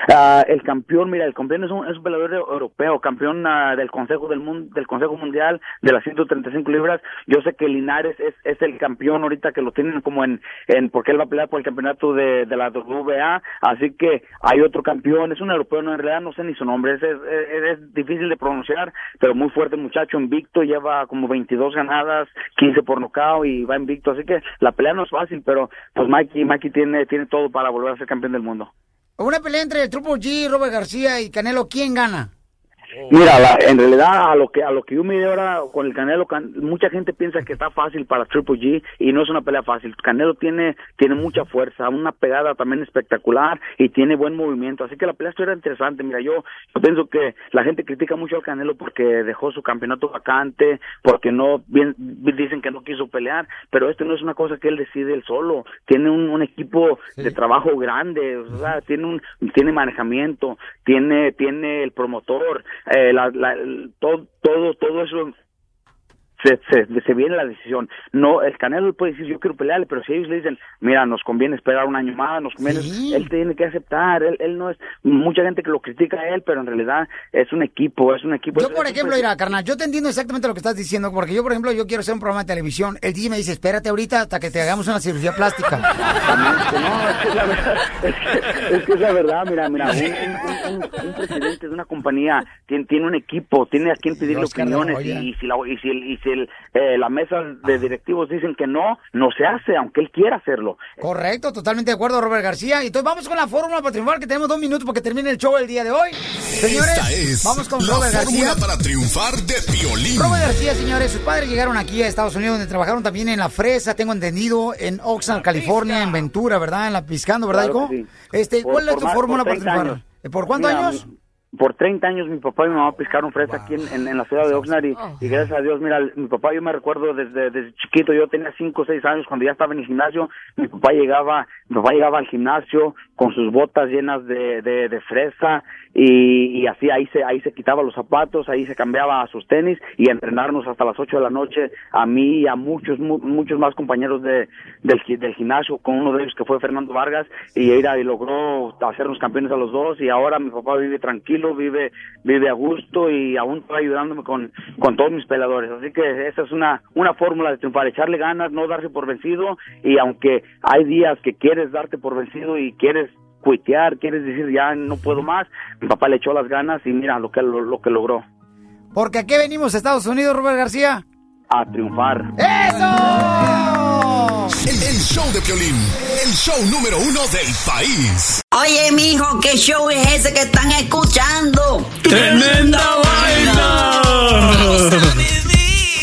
Ah, el campeón, mira, el campeón es un, es un peleador europeo, campeón ah, del Consejo del Mundo, del Consejo Mundial de las 135 libras. Yo sé que Linares es, es el campeón ahorita que lo tienen como en, en porque él va a pelear por el campeonato de, de la WBA, así que hay otro campeón, es un europeo, no en realidad no sé ni su nombre, es, difícil de pronunciar, pero muy fuerte muchacho, invicto, lleva como 22 ganadas, 15 por nocao y va invicto, así que la pelea no es fácil, pero pues Mikey, Mikey tiene, tiene todo para volver a ser campeón del mundo. Una pelea entre el Triple G, Robert García y Canelo, ¿quién gana? Mira, la- en realidad a lo que a lo que yo me ahora con el Canelo, Can- mucha gente piensa que está fácil para Triple G y no es una pelea fácil. Canelo tiene tiene mucha fuerza, una pegada también espectacular y tiene buen movimiento, así que la pelea era interesante. Mira, yo, yo pienso que la gente critica mucho al Canelo porque dejó su campeonato vacante, porque no bien dicen que no quiso pelear, pero esto no es una cosa que él decide él solo. Tiene un, un equipo de trabajo grande, o sea, tiene un tiene manejamiento, tiene tiene el promotor, eh, la, la- todo todo todo eso se, se, se viene la decisión. No, el Canelo puede decir yo quiero pelearle, pero si ellos le dicen, mira, nos conviene esperar un año más, nos conviene, él tiene que aceptar, él, él no es, mucha gente que lo critica a él, pero en realidad es un equipo, es un equipo. Yo, Es- por ejemplo, mira, carnal, yo te entiendo exactamente lo que estás diciendo, porque yo, por ejemplo, yo quiero hacer un programa de televisión. El DJ me dice, espérate ahorita hasta que te hagamos una cirugía plástica. No, es que es la verdad, es que, es que es la verdad, mira, mira, un, un- un- un presidente de una compañía tiene, tiene un equipo, tiene a quien pedirle Oscar opiniones y, si, la, y si, el- y si el, eh, la mesa de directivos dicen que no, no se hace, aunque él quiera hacerlo. Correcto, totalmente de acuerdo, Robert García. Y entonces vamos con la fórmula para triunfar, que tenemos dos minutos porque termine el show el día de hoy. Señores, Esta es vamos con la Robert fórmula García. para triunfar de violín. Robert García, señores, sus padres llegaron aquí a Estados Unidos, donde trabajaron también en La Fresa, tengo entendido, en Oxnard, California, en Ventura, ¿verdad? En La Piscando, ¿verdad, Claro hijo? sí. Este, Por- ¿Cuál es tu fórmula por para 30 triunfar? años. ¿Eh, ¿Por cuántos Mira, años? Por 30 años mi papá y mi mamá pescaron fresa aquí en, en- en la ciudad de Oxnard y, y gracias a Dios, mira, mi papá yo me recuerdo desde, desde chiquito, yo tenía 5 o 6 años cuando ya estaba en el gimnasio, mi papá llegaba, mi papá llegaba al gimnasio con sus botas llenas de, de, de fresa y, y así ahí se ahí se quitaba los zapatos, ahí se cambiaba a sus tenis y entrenarnos hasta las 8 de la noche. A mí y a muchos mu- muchos más compañeros de del, gi- del gimnasio con uno de ellos que fue Fernando Vargas y era y logró hacernos campeones a los dos y ahora mi papá vive tranquilo, vive vive a gusto y aún está ayudándome con con todos mis peleadores, así que esa es una una fórmula de triunfar, echarle ganas, no darse por vencido y aunque hay días que quieres darte por vencido y quieres cuitear, quieres decir ya no puedo más, mi papá le echó las ganas y mira lo que lo, lo que logró, Porque aquí venimos a Estados Unidos, Robert García. a triunfar. El, el show de violín, el show número uno del país. Oye, mijo, ¿qué show es ese que están escuchando? ¡Tremenda vaina!